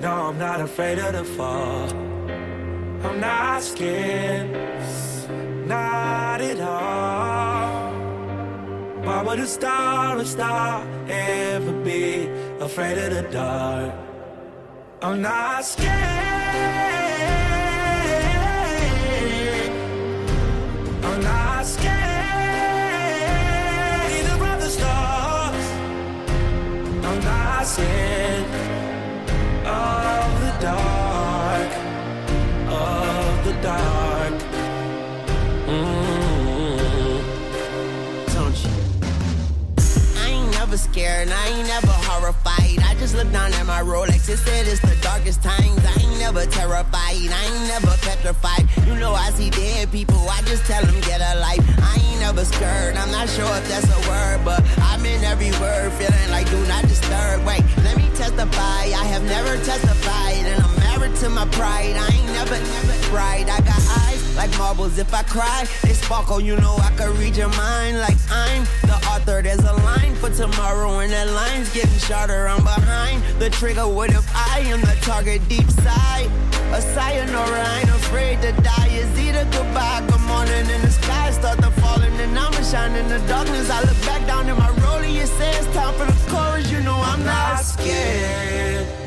No, I'm not afraid of the fall. I'm not scared, not at all. Why would a star, a star, ever be afraid of the dark? I'm not scared. I'm not scared of the stars. I'm not scared scared, and I ain't never horrified. I just look down at my Rolex, it said it's the darkest times. I ain't never terrified, I ain't never petrified. You know I see dead people, I just tell them get a life. I ain't never scared, I'm not sure if that's a word, but I'm in every word, feeling like do not disturb. Wait, let me testify, I have never testified, and I'm married to my pride. I ain't never, never bright. I got eyes like marbles. If I cry, they sparkle. You know I can read your mind like I'm the author. There's a line for tomorrow, and that line's getting shorter. I'm behind the trigger. What if I am the target deep side? A sayonara, I ain't afraid to die. Is either goodbye, good morning, and the sky start to falling, and I'ma shine in the darkness. I look back down in my rollie, it says time for the chorus. You know I'm not scared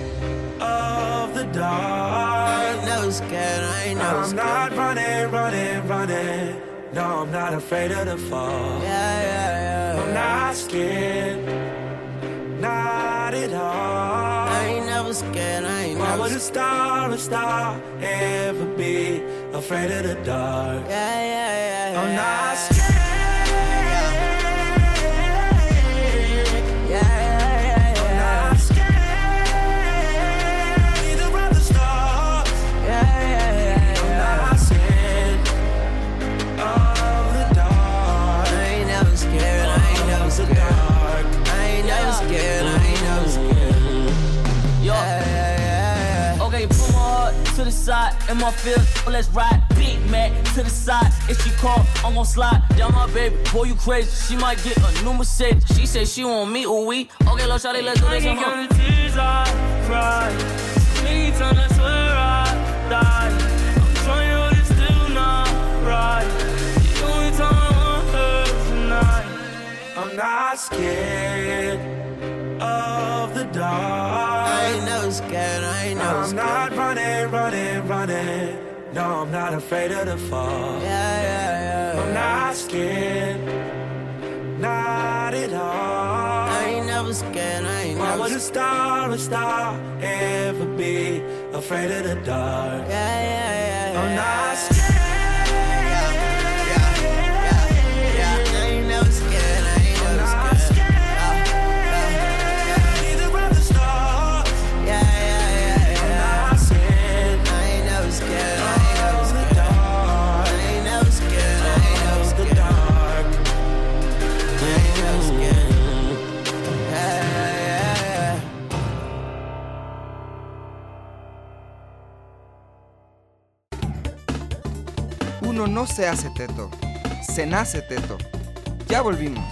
of the I dark. ain't never scared. I ain't I'm scared. not running, running, running. No, I'm not afraid of the fall. Yeah, yeah, yeah. I'm not scared, not at all. I ain't never scared. I ain't Why never would a star, a star ever be afraid of the dark? Yeah, yeah, yeah, yeah. I'm not scared. In my field. Let's ride Big Mac to the side. If she call, I'm gon' slide down my baby. Boy, you crazy. She might get a new Mercedes. She said she want me, ooh we. Okay, let's shawty, let's do this. can huh? count the tears I cry. Many times I swear I died. I'm trying, but it's still not right. The only time I want her tonight. I'm not scared of the dark. I ain't never scared. I ain't never I'm scared. not running, running, running. No, I'm not afraid of the fall. Yeah, yeah, yeah. I'm not scared, not at all. I ain't never scared. I ain't Why never would a star, a star ever be afraid of the dark? Yeah, yeah, yeah, yeah. I'm not scared. Uno no se hace teto, se nace teto. Ya volvimos.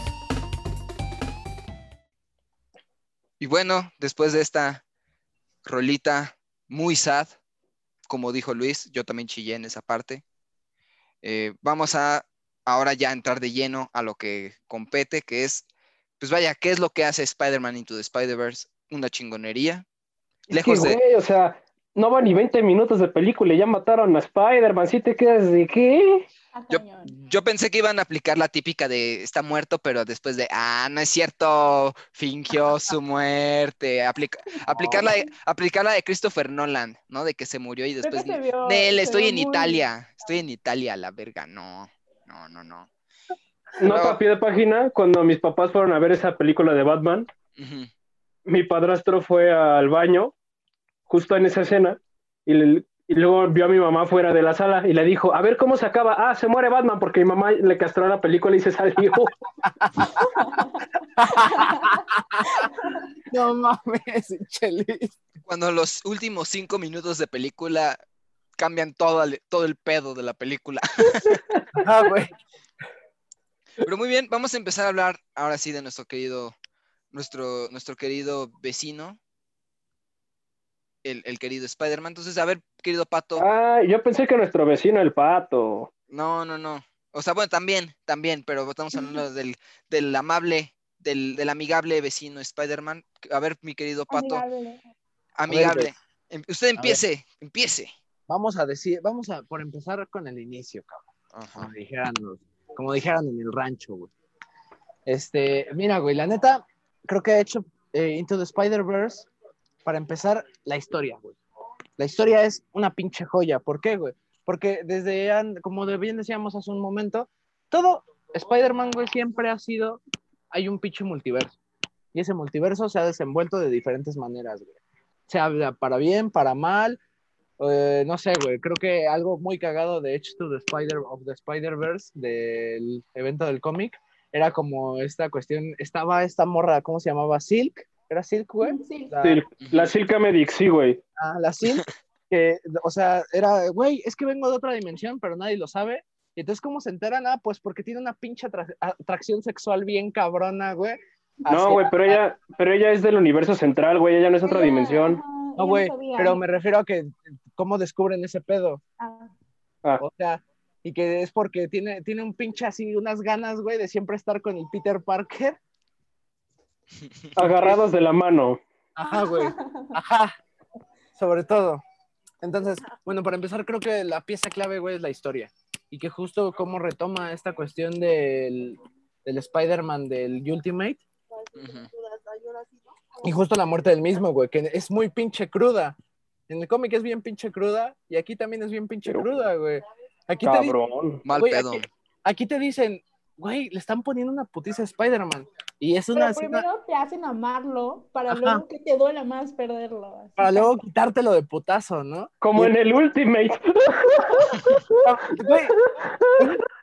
Y bueno, después de esta rolita muy sad, como dijo Luis, yo también chillé en esa parte. eh, vamos a ahora ya entrar de lleno a lo que compete, que es, pues vaya, ¿qué es lo que hace Spider-Man Into the Spider-Verse? Una chingonería. Lejos de... güey, o sea, no va ni 20 minutos de película y ya mataron a Spider-Man. ¿Sí te quedas de qué? Ah, Yo- pensé que iban a aplicar la típica de está muerto, pero después de, ah, no es cierto, fingió su muerte. Aplica, aplicar, la, de- aplicar la de Christopher Nolan, ¿no? De que se murió y después, se vio- Nel, estoy en muy- Italia, estoy en Italia, la verga, no, no, no, no. Nota Luego- a pie de página, cuando mis papás fueron a ver esa película de Batman, mi padrastro fue al baño, justo en esa escena, y, le- y luego vio a mi mamá fuera de la sala y le dijo, a ver cómo se acaba. Ah, se muere Batman porque mi mamá le castró la película y se salió. No mames, Chelis. Cuando los últimos cinco minutos de película cambian todo el, todo el pedo de la película. Ah, güey. Pero muy bien, vamos a empezar a hablar ahora sí de nuestro querido, nuestro, nuestro querido vecino, el, el querido Spider-Man. Entonces, a ver, querido Pato. ah, yo pensé que nuestro vecino, el pato. No, no, no. O sea, bueno, también, también, pero estamos hablando del, del amable, del, del amigable vecino Spider-Man. A ver, mi querido Pato, Amigable. amigable. Em- Usted empiece, empiece. Vamos a decir, vamos a por empezar con el inicio, cabrón. Como dijeran, los- como dijeran en el rancho, güey. Este, mira, güey, la neta, creo que ha hecho eh, Into the Spider-Verse, para empezar, la historia, güey. La historia es una pinche joya. ¿Por qué, güey? Porque desde, como bien decíamos hace un momento, todo Spider-Man, güey, siempre ha sido, hay un pinche multiverso. y ese multiverso se ha desenvuelto de diferentes maneras, güey. Sea de- para bien, para mal, eh, no sé, güey, creo que algo muy cagado de Edge to the Spider of the Spider-Verse del evento del cómic era como esta cuestión, estaba esta morra, ¿cómo se llamaba? Silk, ¿era Silk, güey? Sí. La- Sí, la Medic, sí, güey. Ah, la Silk, que, o sea, era, güey, es que vengo de otra dimensión, pero nadie lo sabe. Y entonces, ¿cómo se enteran? Ah, pues porque tiene una pinche atra- atracción sexual bien cabrona, güey. No, güey, pero ella, pero ella es del universo central, güey, ella no es otra Ella- dimensión. No, güey, sabía. pero me refiero a que, ¿cómo descubren ese pedo? Ah, Ah, O sea, y que es porque tiene, tiene un pinche así, unas ganas, güey, de siempre estar con el Peter Parker. Agarrados de la mano. Ajá, güey. Ajá. Sobre todo. Entonces, bueno, para empezar, creo que la pieza clave, güey, es la historia. Y que justo cómo retoma esta cuestión del, del Spider-Man del Ultimate y justo la muerte del mismo, güey, que es muy pinche cruda. En el cómic es bien pinche cruda y aquí también es bien pinche Pero- cruda, güey. Aquí te. Mal Güey, pedo. aquí- aquí te dicen, güey, le están poniendo una putiza a Spider-Man. Y es Pero una escena primero te hacen amarlo para Ajá. luego que te duela más perderlo. así. para luego quitártelo de putazo, ¿no? Como Y- en el Ultimate. Güey,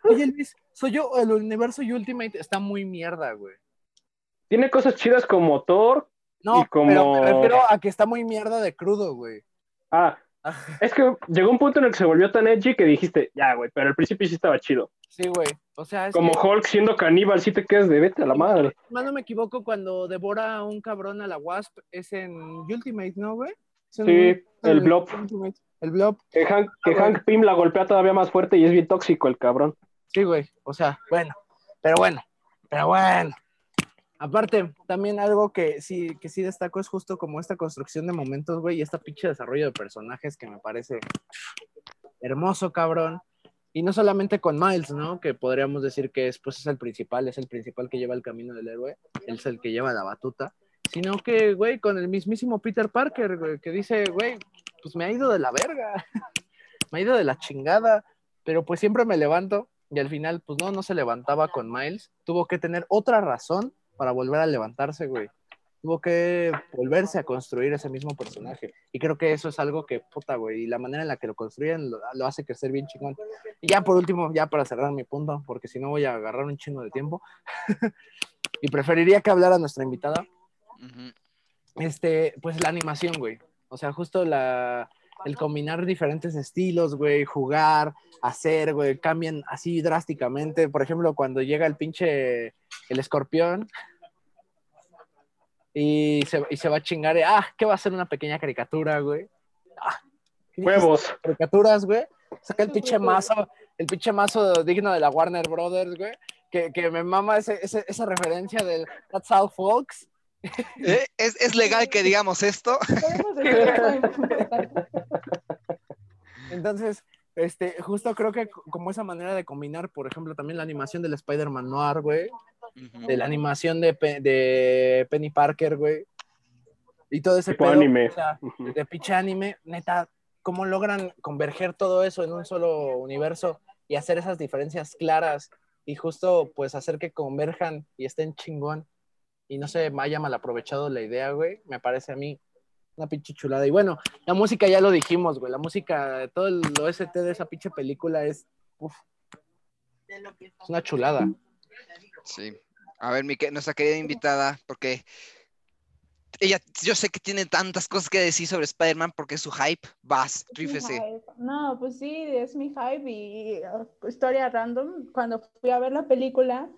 oye Luis, soy yo, el universo Ultimate está muy mierda, güey. Tiene cosas chidas como Thor. No, Y como- pero me refiero a que está muy mierda de crudo, güey. Ah, es que llegó un punto en el que se volvió tan edgy que dijiste, ya, güey, pero al principio sí estaba chido. Sí, güey. O sea, es Como que, Hulk siendo caníbal, sí te quedas de vete a la madre. si mal no me equivoco, cuando devora a un cabrón a la Wasp, es en Ultimate, ¿no, güey? Sí, el Blob. Ultimate. El Blob. Que Hank, que Ah, güey. Hank Pym la golpea todavía más fuerte y es bien tóxico el cabrón. Sí, güey. O sea, bueno. Pero bueno. Pero bueno. Aparte, también algo que sí, que sí destaco es justo como esta construcción de momentos, güey, y este pinche desarrollo de personajes que me parece hermoso, cabrón. Y no solamente con Miles, ¿no? Que podríamos decir que es, pues, es el principal, es el principal que lleva el camino del héroe, él es el que lleva la batuta, sino que, güey, con el mismísimo Peter Parker, güey, que dice, güey, pues me ha ido de la verga, me ha ido de la chingada, pero pues siempre me levanto y al final, pues no, no se levantaba con Miles, tuvo que tener otra razón para volver a levantarse, güey. Tuvo que volverse a construir ese mismo personaje. Y creo que eso es algo que, puta, güey, y la manera en la que lo construyen lo, lo hace crecer bien chingón. Y ya por último, ya para cerrar mi punto, porque si no voy a agarrar un chingo de tiempo, y preferiría que hablara nuestra invitada, Ujú. este, pues la animación, güey. O sea, justo la, el combinar diferentes estilos, güey, jugar, hacer, güey, cambian así drásticamente. Por ejemplo, cuando llega el pinche, el escorpión y se, y se va a chingar, y, ah, ¿qué va a ser una pequeña caricatura, güey? Ah. Huevos. Caricaturas, güey. Saca el pinche mazo, el pinche mazo digno de la Warner Brothers, güey. Que, que me mama ese, ese- esa referencia del That's All Folks. ¿Eh? ¿Es, es legal que digamos esto? Entonces, este, justo creo que co- como esa manera de combinar, por ejemplo, también la animación del Spider-Man Noir, güey, De la animación de, Pe- de Penny Parker, güey, y todo ese Tipo pedo, anime. o sea, Ujú. de pinche anime, neta, cómo logran converger todo eso en un solo universo y hacer esas diferencias claras y justo pues hacer que converjan y estén chingón y no se me haya mal aprovechado la idea, güey, me parece a mí una pinche chulada. Y bueno, la música ya lo dijimos, güey, la música, todo el OST de esa pinche película es, uf, es una chulada. Sí. A ver, mi nuestra querida invitada, porque ella, yo sé que tiene tantas cosas que decir sobre Spider-Man porque su hype. Vas, rífese. No, pues sí, es mi hype y uh, historia random. Cuando fui a ver la película,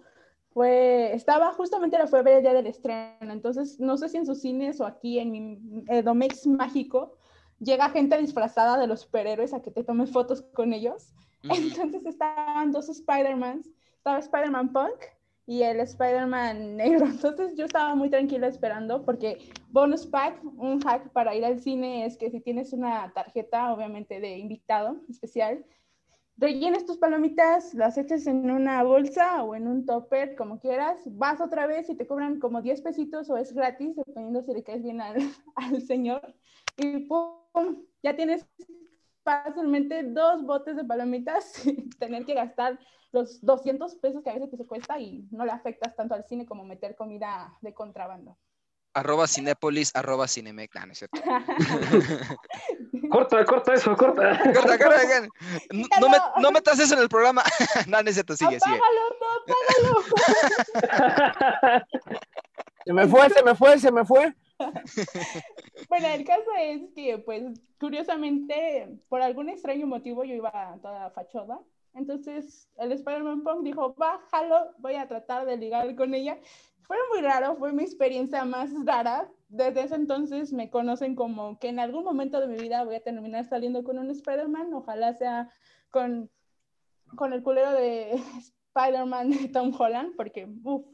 fue, estaba justamente la fue a ver el día del estreno, entonces no sé si en sus cines o aquí en mi Edomex mágico llega gente disfrazada de los superhéroes a que te tome fotos con ellos. Ujú. Entonces estaban dos Spider-Mans, estaba Spider-Man Punk y el Spider-Man negro. Entonces yo estaba muy tranquila esperando porque bonus pack, un hack para ir al cine es que si tienes una tarjeta, obviamente de invitado especial, rellenes tus palomitas, las eches en una bolsa o en un topper, como quieras, vas otra vez y te cobran como 10 pesitos o es gratis, dependiendo si le caes bien al, al señor. Y pum, ya tienes fácilmente dos botes de palomitas sin tener que gastar los 200 pesos que a veces te cuesta y no le afectas tanto al cine como meter comida de contrabando. Arroba Cinépolis, arroba Cinemec. Ah, no es cierto. Corta, corta eso, corta. Corta, corta, corta. No, no me- no metas eso en el programa. no, no es cierto, sigue, sigue. Apágalo, no, apágalo. Se me fue, se me fue, se me fue. Bueno, el caso es que, pues, curiosamente, por algún extraño motivo, yo iba toda fachoda. Entonces, el Spider-Man Punk dijo, bájalo, voy a tratar de ligar con ella. Fue muy raro, fue mi experiencia más rara. Desde ese entonces me conocen como que en algún momento de mi vida voy a terminar saliendo con un Spider-Man. Ojalá sea con, con el culero de Spider-Man de Tom Holland, porque, uff,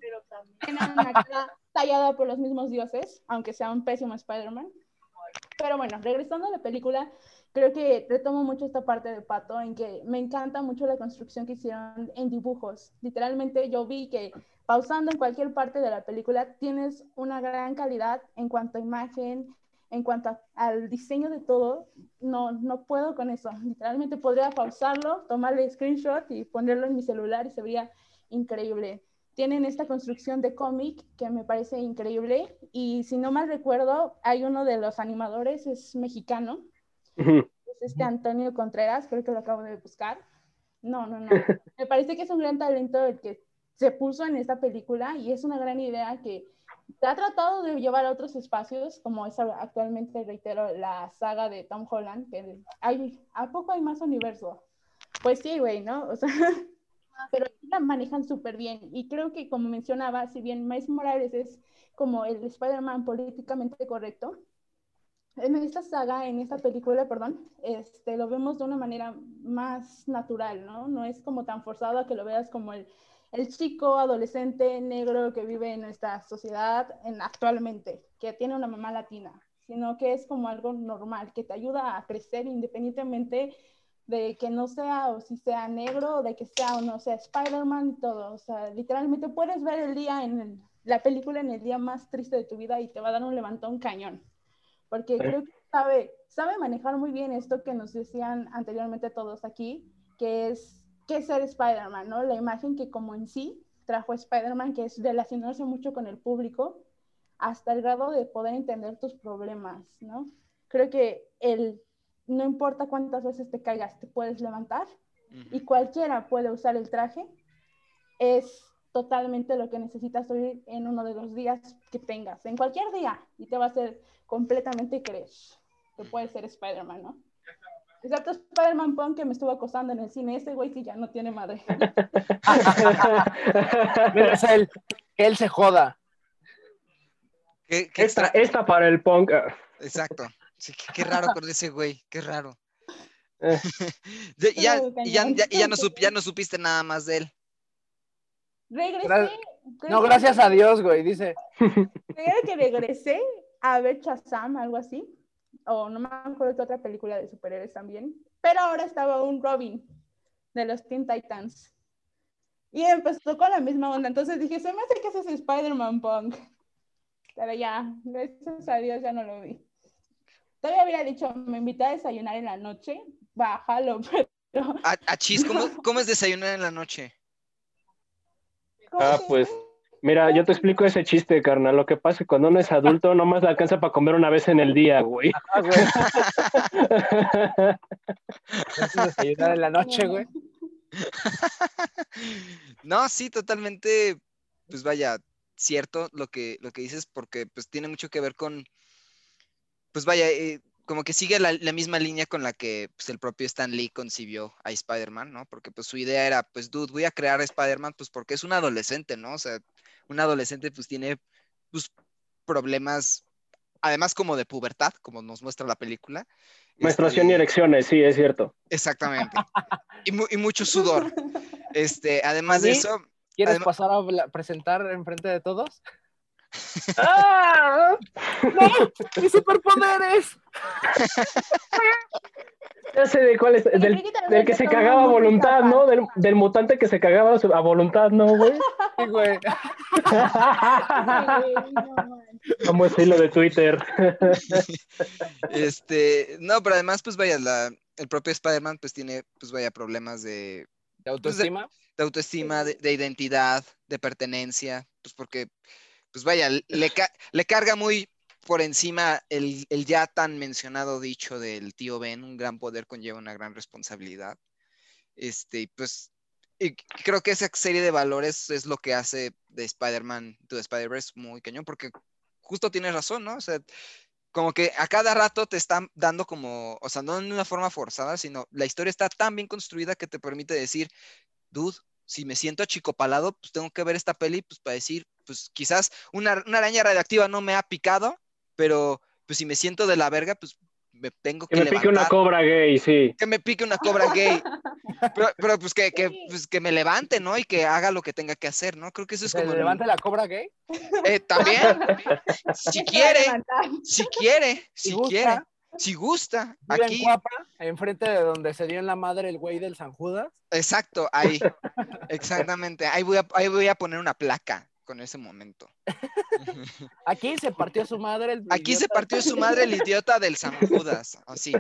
tiene una cara tallada por los mismos dioses, aunque sea un pésimo Spider-Man. Pero bueno, regresando a la película, creo que retomo mucho esta parte de Pato, en que me encanta mucho la construcción que hicieron en dibujos. Literalmente yo vi que pausando en cualquier parte de la película tienes una gran calidad en cuanto a imagen, en cuanto a- al diseño de todo. No, no puedo con eso. Literalmente podría pausarlo, tomarle screenshot y ponerlo en mi celular y se vería increíble. Tienen esta construcción de cómic que me parece increíble y si no mal recuerdo, hay uno de los animadores, es mexicano, es este Antonio Contreras, creo que lo acabo de buscar. No, no, no. Me parece que es un gran talento el que se puso en esta película y es una gran idea que se ha tratado de llevar a otros espacios, como es actualmente, reitero, la saga de Tom Holland, que hay, ¿a poco hay más universo? Pues sí, güey, ¿no? O sea, pero la manejan súper bien. Y creo que, como mencionaba, si bien Miles Morales es como el Spider-Man políticamente correcto, en esta saga, en esta película, perdón, este, lo vemos de una manera más natural, ¿no? No es como tan forzado a que lo veas como el, el chico adolescente negro que vive en nuestra sociedad en, actualmente, que tiene una mamá latina, sino que es como algo normal, que te ayuda a crecer independientemente de que no sea o si sea negro, de que sea o no sea Spider-Man y todo. O sea, literalmente puedes ver el día en el- la película en el día más triste de tu vida y te va a dar un levantón cañón. Porque creo que sabe, sabe manejar muy bien esto que nos decían anteriormente todos aquí, que es qué es ser Spider-Man, ¿no? La imagen que como en sí trajo Spider-Man, que es relacionarse mucho con el público hasta el grado de poder entender tus problemas, ¿no? Creo que el no importa cuántas veces te caigas, te puedes levantar y cualquiera puede usar el traje, es totalmente lo que necesitas oír en uno de los días que tengas, en cualquier día, y te va a hacer completamente creer que puede ser Spider-Man, ¿no? Excepto Spider-Man Punk que me estuvo acosando en el cine, ese güey sí ya no tiene madre. Menos él, que él se joda. ¿Qué, qué Esta, extra- esta para el punk. Exacto. Sí, qué, qué raro con ese güey, qué raro. eh. Ya, ya, ya, ya- no sup- ya no supiste nada más de él. Regresé. Gra- No, gracias a Dios, güey, dice. Creo que regresé a ver Shazam, algo así. O no me acuerdo qué otra película de superhéroes también. Pero ahora estaba un Robin de los Teen Titans. Y empezó con la misma onda. Entonces dije, se me hace que ese es Spider-Man Punk. Pero ya, gracias a Dios ya no lo vi. Todavía hubiera dicho, me invité a desayunar en la noche. Bájalo, pero. A, a Chis, ¿cómo, ¿cómo es desayunar en la noche? ¿cómo Ah, pues, mira, yo te explico ese chiste, carnal. Lo que pasa es que cuando uno es adulto, nomás le alcanza para comer una vez en el día, güey. Ah, güey. Desayunar en la noche, güey. No, sí, totalmente, pues vaya, cierto lo que, lo que dices, porque pues tiene mucho que ver con, pues vaya, eh, como que sigue la, la misma línea con la que pues, el propio Stan Lee concibió a Spider-Man, ¿no? Porque pues su idea era, pues, dude, voy a crear a Spider-Man, pues porque es un adolescente, ¿no? O sea, un adolescente pues tiene pues, problemas, además como de pubertad, como nos muestra la película. Menstruación y Este, erecciones, sí, es cierto. Exactamente. Y, mu- y mucho sudor. Este, además de eso, ¿Quieres Además- pasar a presentar enfrente de todos? ¡Ah! ¡No! ¡Mis superpoderes! Ya sé de cuál es, El del, que se cagaba a voluntad. ¿no? Del, del mutante que se cagaba a voluntad, ¿no, güey? Sí, güey. Como estilo de Twitter. Este, no, pero además, pues vaya, la, el propio Spider-Man pues tiene, pues vaya, problemas de, ¿De autoestima? de autoestima, de, de identidad, de pertenencia, pues porque, pues vaya, le, ca- le carga muy por encima el, ya tan mencionado dicho del tío Ben, un gran poder conlleva una gran responsabilidad. Este, pues, y creo que esa serie de valores es lo que hace de Spider-Man to Spider-Verse muy cañón, porque justo tienes razón, ¿no? O sea, como que a cada rato te están dando como, o sea, no en una forma forzada, sino la historia está tan bien construida que te permite decir, dude, si me siento achicopalado, pues tengo que ver esta peli, pues para decir, pues quizás una, una araña radiactiva no me ha picado, pero pues si me siento de la verga, pues me tengo que, Que me pique una cobra gay, sí. que me pique una cobra gay, pero, pero, pues, que, que, pues que me levante, ¿no? Y que haga lo que tenga que hacer, ¿no? Creo que eso es ¿Se como... el- levante la cobra gay? eh, también, si quiere, si quiere, si quiere, si gusta, Vive aquí, en Cuapa, enfrente de donde se dio en la madre el güey del San Judas. exacto, ahí, exactamente, ahí voy a, ahí voy a poner una placa con ese momento. Aquí se partió su madre el Aquí se idiota. partió su madre el idiota del San Judas, así.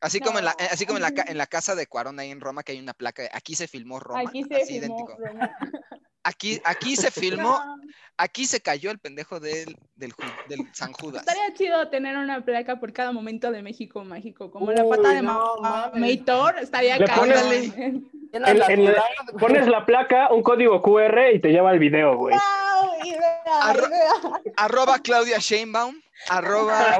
Así como, en la, así como en la, en la casa de Cuarón ahí en Roma, que hay una placa, aquí se filmó Roma, Aquí se así filmó idéntico. Roma. Aquí, aquí se filmó, No, aquí se cayó el pendejo del, del, Ju- del San Judas. Estaría chido tener una placa por cada momento de México mágico, como la pata de no, Ma- mames. Meitor, estaría pones- En- en la- pones la placa, un código QR y te lleva el video, güey. ¡Wow! Idea, Arro- idea. Arroba Claudia Sheinbaum, arroba,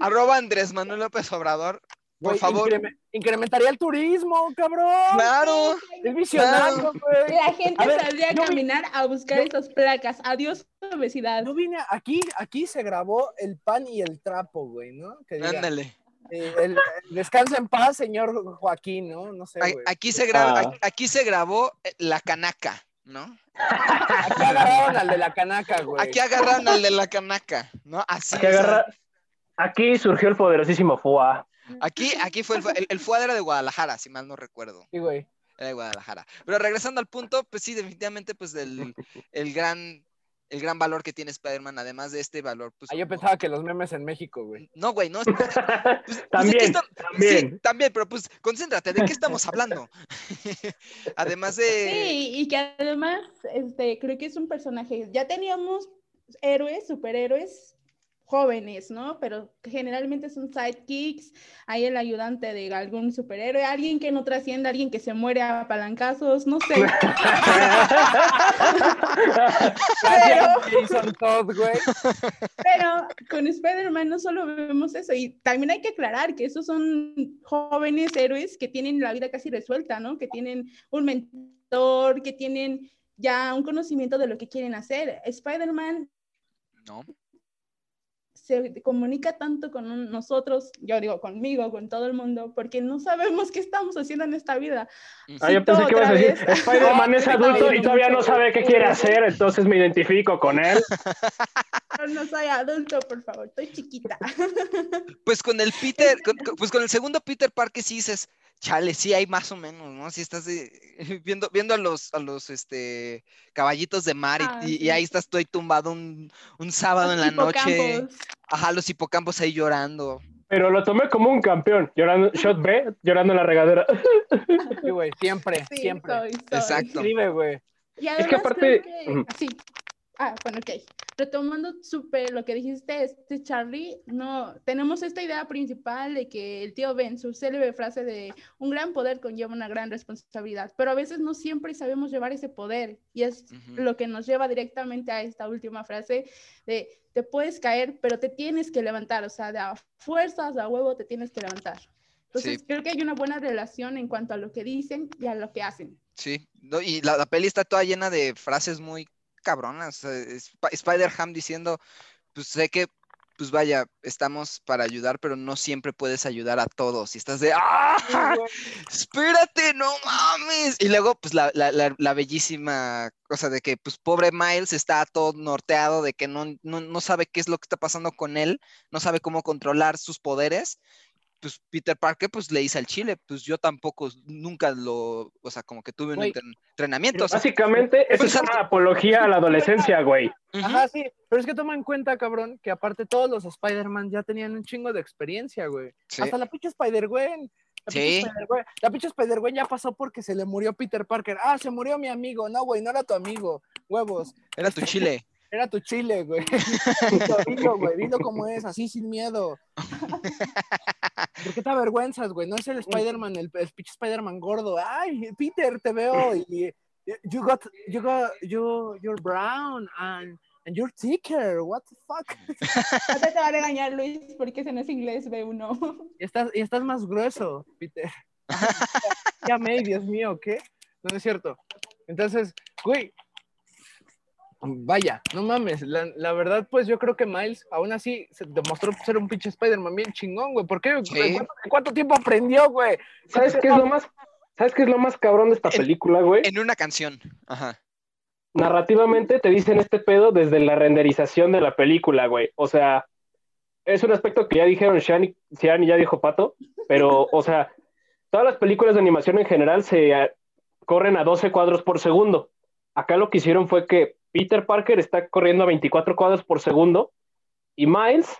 arroba Andrés Manuel López Obrador, por favor. increme- incrementaría el turismo, cabrón. Claro, Es visionario, güey. La gente A ver, saldría a caminar a buscar yo- esas placas. Adiós, obesidad. Yo vine aquí, aquí se grabó el pan y el trapo, güey, ¿no? Que diga, ándale. eh, el- descansa en paz, señor Joaquín, ¿no? No sé, güey. Aquí se, graba, Ah. aquí se grabó eh, la canaca, ¿no? Aquí agarraron al de la canaca, güey. Aquí agarraron al de la canaca, ¿no? Así sea, agarra- Aquí surgió el poderosísimo FUA. Aquí, aquí fue el, el, el FUAD era de Guadalajara, si mal no recuerdo. Sí, güey. Era de Guadalajara. Pero regresando al punto, pues sí, definitivamente, pues del el gran, el gran valor que tiene Spider-Man, además de este valor, pues. Ah, yo pensaba que los memes en México, güey. No, güey, no. pues, pues, ¿de qué También, también. Sí, también, pero pues concéntrate, ¿de qué estamos hablando? además de. Sí, y que además, este, creo que es un personaje. Ya teníamos héroes, superhéroes jóvenes, ¿no? Pero generalmente son sidekicks, hay el ayudante de algún superhéroe, alguien que no trasciende, alguien que se muere a palancazos, no sé. Güey. Pero con Spider-Man no solo vemos eso, y también hay que aclarar que esos son jóvenes héroes que tienen la vida casi resuelta, ¿no? Que tienen un mentor, que tienen ya un conocimiento de lo que quieren hacer. Spider-Man No. Se comunica tanto con nosotros, yo digo conmigo, con todo el mundo, porque no sabemos qué estamos haciendo en esta vida. Ah, yo pensé que ibas a decir, vez. Spider-Man es adulto y todavía no sabe qué quiere hacer, entonces me identifico con él. No soy adulto, por favor, estoy chiquita. Pues con el Peter, con- con- pues con el segundo Peter Parker sí dices, chale, sí hay más o menos, ¿no? Si estás de- viendo, viendo a los, a los este, caballitos de mar y, Ah, y- y sí. ahí estás tú ahí tumbado un, un sábado en la noche. Ajá, los hipocampos ahí llorando. Pero lo tomé como un campeón, llorando, shot B, llorando en la regadera. Sí, güey, siempre, Sí, siempre. soy, soy. Exacto. Escribe, güey. Y además que aparte- creo que- Ujú. sí. Ah, bueno, ok. Retomando súper lo que dijiste, este Charlie, no, tenemos esta idea principal de que el tío Ben, su célebre frase de un gran poder conlleva una gran responsabilidad, pero a veces no siempre sabemos llevar ese poder y es Ujú. lo que nos lleva directamente a esta última frase de te puedes caer, pero te tienes que levantar, o sea, de a fuerzas, de a huevo te tienes que levantar. Entonces, Sí. creo que hay una buena relación en cuanto a lo que dicen y a lo que hacen. Sí, no, y la, la peli está toda llena de frases muy cabronas. Sp- Spider-Ham diciendo, pues sé que, pues vaya, estamos para ayudar, pero no siempre puedes ayudar a todos. Y estás de, ¡ah! Espérate, no mames. Y luego, pues la, la, la, la bellísima cosa de que, pues pobre Miles está todo norteado, de que no, no, no sabe qué es lo que está pasando con él, no sabe cómo controlar sus poderes. Pues Peter Parker pues le dice al chile, pues yo tampoco nunca lo, o sea, como que tuve un Güey, entrenamiento. o sea, Básicamente, eso Pues es una apología a la adolescencia, güey. Ajá, sí, pero es que toma en cuenta, cabrón, que aparte todos los Spider-Man ya tenían un chingo de experiencia, güey. sí. Hasta la pinche Spider-Gwen. La Sí. pinche Spider-Gwen la pinche Spider-Gwen ya pasó porque se le murió Peter Parker. Ah, se murió mi amigo. No, güey, no era tu amigo. Huevos. Era tu chile. Era tu chile, güey. Dilo, güey. Dilo como es, así sin miedo. ¿Por qué te avergüenzas, güey? No es el Spider-Man, el, el pinche Spider-Man gordo. Ay, Peter, te veo. Y, you got, you got, you, you're brown and, and you're thicker. What the fuck? Ahorita te va a regañar Luis porque ese no es inglés B1. Y estás, y estás más grueso, Peter. ya me, Dios mío, ¿qué? No es cierto. Entonces, güey, vaya, no mames. La, la verdad, pues yo creo que Miles, aún así, se demostró ser un pinche Spider-Man bien chingón, güey. ¿Por qué? Sí. ¿En cuánto, tiempo aprendió, güey? ¿Sabes qué es lo más, ¿sabes qué es lo más cabrón de esta En- película, güey? En una canción. Ajá. narrativamente te dicen este pedo desde la renderización de la película, güey. O sea, es un aspecto que ya dijeron Sean y, Sean y ya dijo Pato, pero, o sea, todas las películas de animación en general se ah, corren a 12 cuadros por segundo. Acá lo que hicieron fue que Peter Parker está corriendo a 24 cuadros por segundo y Miles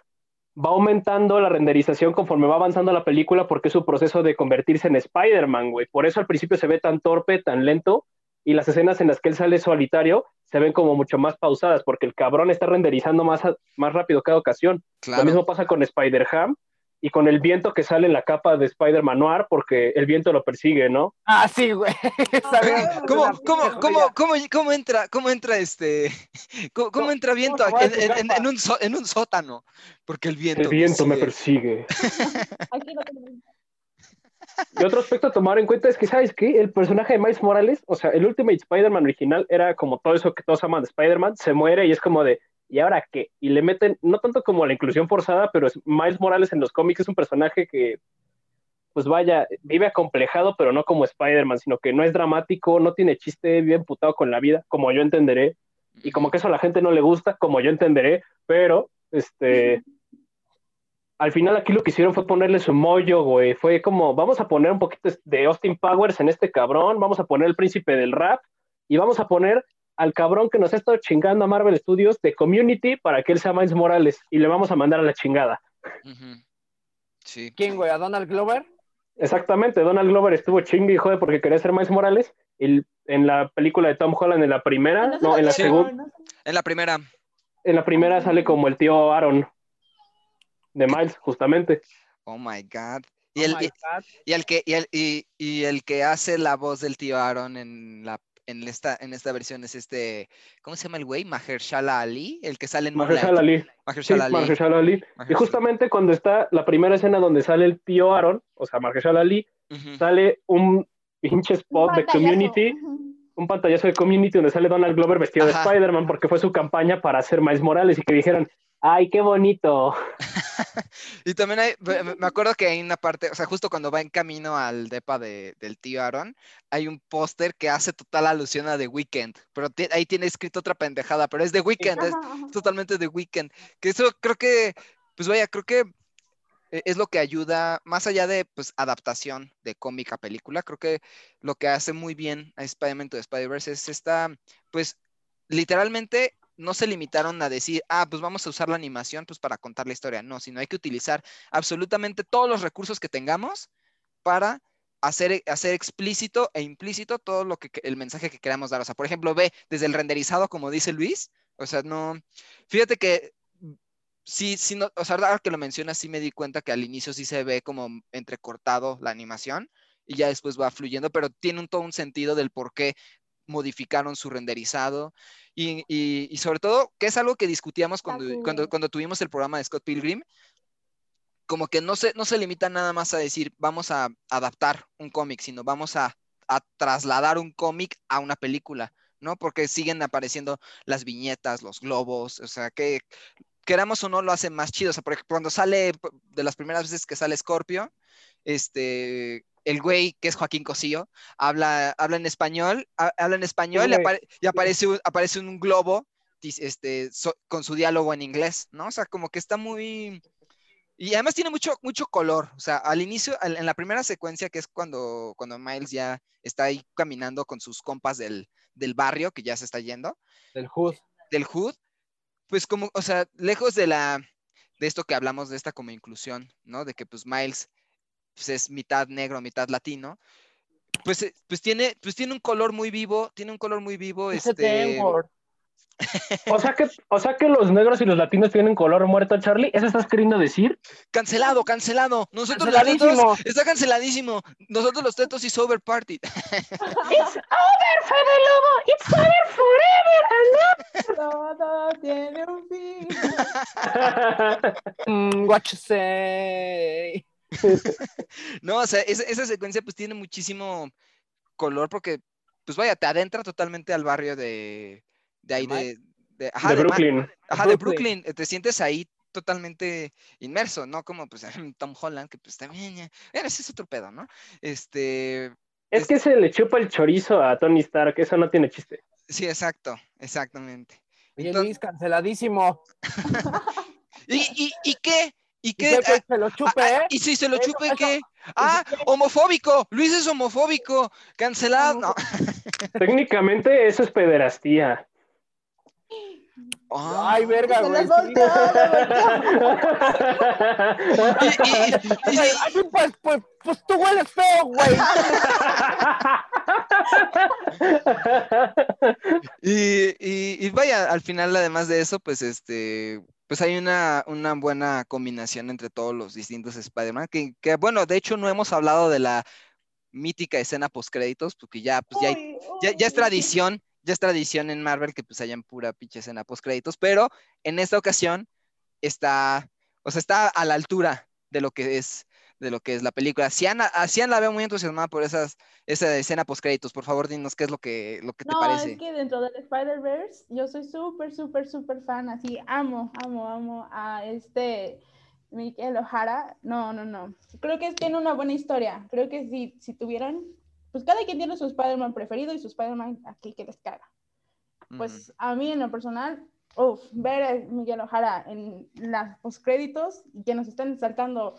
va aumentando la renderización conforme va avanzando la película porque es su proceso de convertirse en Spider-Man, güey. Por eso al principio se ve tan torpe, tan lento, y las escenas en las que él sale solitario se ven como mucho más pausadas, porque el cabrón está renderizando más, más rápido cada ocasión. Claro. Lo mismo pasa con Spider-Ham y con el viento que sale en la capa de Spider-Man Noir, porque el viento lo persigue, ¿no? Ah, sí, güey. ¿Cómo, cómo, cómo, cómo, cómo entra, cómo entra este, cómo, cómo ¿Cómo- entra viento cómo en, un, só- en un sótano? Porque el viento. El viento me sigue. persigue. Y otro aspecto a tomar en cuenta es que, ¿sabes qué? El personaje de Miles Morales, o sea, el Ultimate Spider-Man original era como todo eso que todos aman de Spider-Man, se muere y es como de, ¿y ahora qué? Y le meten, no tanto como la inclusión forzada, pero es, Miles Morales en los cómics es un personaje que, pues vaya, vive acomplejado, pero no como Spider-Man, sino que no es dramático, no tiene chiste, vive emputado con la vida, como yo entenderé, y como que eso a la gente no le gusta, como yo entenderé, pero, este, al final aquí lo que hicieron fue ponerle su mollo, güey. Fue como, vamos a poner un poquito de Austin Powers en este cabrón, vamos a poner el príncipe del rap y vamos a poner al cabrón que nos ha estado chingando a Marvel Studios de Community para que él sea Miles Morales y le vamos a mandar a la chingada. Sí. ¿Quién, güey? ¿A Donald Glover? Exactamente, Donald Glover estuvo chingue y jode porque quería ser Miles Morales. Y en la película de Tom Holland, en la primera, no, en la Sí. segunda, En la primera. en la primera sale como el tío Aaron de Miles, justamente. Oh my God. Y Oh el, y, God. y el que, y el, y, y el que hace la voz del tío Aaron en la en esta, en esta versión es este, ¿cómo se llama el güey? Mahershala Ali, el que sale en Mahershala. Ali. Sí, Mahershala Ali. Mahershala Ali. Y Mahershala. justamente cuando está la primera escena donde sale el tío Aaron, o sea, Mahershala Ali, Ujú. sale un pinche spot Un de. Community, un pantallazo de Community donde sale Donald Glover vestido Ajá. de Spider-Man porque fue su campaña para hacer Miles Morales y que dijeron, ¡ay, qué bonito! Y también hay, me acuerdo que hay una parte, o sea, justo cuando va en camino al depa de- del tío Aaron, hay un póster que hace total alusión a The Weeknd, pero ahí tiene escrito otra pendejada, pero es The Weeknd, es totalmente The Weeknd. Que eso creo que, pues vaya, creo que e- es lo que ayuda, más allá de pues adaptación de cómic a película, creo que lo que hace muy bien a Spider-Man to the Spider-Verse es esta, pues literalmente no se limitaron a decir, ah, pues vamos a usar la animación pues para contar la historia, no, sino hay que utilizar absolutamente todos los recursos que tengamos para hacer, hacer explícito e implícito todo lo que el mensaje que queramos dar. O sea, por ejemplo, ve desde el renderizado, como dice Luis, o sea, no, fíjate que sí, sí, no, o sea, ahora que lo mencionas, sí me di cuenta que al inicio sí se ve como entrecortado la animación y ya después va fluyendo, pero tiene un, todo un sentido del por qué modificaron su renderizado y, y- y sobre todo, que es algo que discutíamos cuando, cuando, cuando tuvimos el programa de Scott Pilgrim, como que no se, no se limita nada más a decir, vamos a adaptar un cómic, sino vamos a, a trasladar un cómic a una película, ¿no? Porque siguen apareciendo las viñetas, los globos, o sea, que queramos o no lo hace más chido. O sea, porque cuando sale, de las primeras veces que sale Scorpio, este, el güey que es Joaquín Cosío, habla, habla en español, ha- habla en español y, güey. apare- y aparece, un- aparece un globo este, so- con su diálogo en inglés, ¿no? O sea, como que está muy, Y además tiene mucho, mucho color. O sea, al inicio, al- en la primera secuencia, que es cuando, cuando Miles ya está ahí caminando con sus compas del, del barrio, que ya se está yendo, Del Hood. del Hood, pues como, o sea, lejos de la, de esto que hablamos, de esta como inclusión, ¿no? De que pues Miles pues, es mitad negro, mitad latino, pues, eh, pues tiene, pues tiene un color muy vivo, tiene un color muy vivo, Ese este... O sea que, o sea que los negros y los latinos tienen color muerto, Charlie. ¿Eso estás queriendo decir? Cancelado, cancelado. Nosotros los tetos, está canceladísimo. Nosotros los tetos y Sober Party. It's over, Fede Lobo. It's over forever. Todo tiene un fin. Mm, what you say? No, o sea, esa, esa secuencia pues tiene muchísimo color porque, pues vaya, te adentra totalmente al barrio de, de ahí, ¿De de, de, ajá, de de Ma- Brooklyn. ajá, de Brooklyn. Eh, Te sientes ahí totalmente inmerso, ¿no? Como pues Tom Holland, que pues también, ya, bueno, ese es otro pedo, ¿no? Este, Es que se le chupa el chorizo a Tony Stark. Eso no tiene chiste. sí, exacto, exactamente. Oye, Entonces- Luis, canceladísimo. ¿Y, y, y qué? ¿Y ¿Y qué? que Ah, se lo chupe, ah, eh? ¿Y si se lo Eso- chupe eso- qué? Ah, homofóbico. Luis es homofóbico. Cancelado. No. Técnicamente eso es pederastía. Ah. Ay, verga, güey. pues, pues, pues tú hueles feo, güey. Y, y- y vaya, al final, además de eso, pues este, pues hay una, una buena combinación entre todos los distintos Spider-Man, que, que, bueno, de hecho no hemos hablado de la mítica escena postcréditos, porque ya, pues ya, hay- ya, ya es tradición, ya es tradición en Marvel que pues hayan pura pinche escena postcréditos, pero en esta ocasión está, o sea, está a la altura de lo que es, de lo que es la película. Cian, a Cian la veo muy entusiasmada por esas, esa escena postcréditos. Por favor, dinos qué es lo que, lo que te No, parece. es que dentro del Spider-Verse yo soy súper, súper, súper fan, así amo, amo, amo a este Miguel O'Hara. No, no, no. Creo que tiene una buena historia. Creo que si, si tuvieran, pues cada quien tiene su Spider-Man preferido y su Spider-Man aquí que les caga. Pues a mí en lo personal, ver a Miguel O'Hara en las postcréditos y que nos estén saltando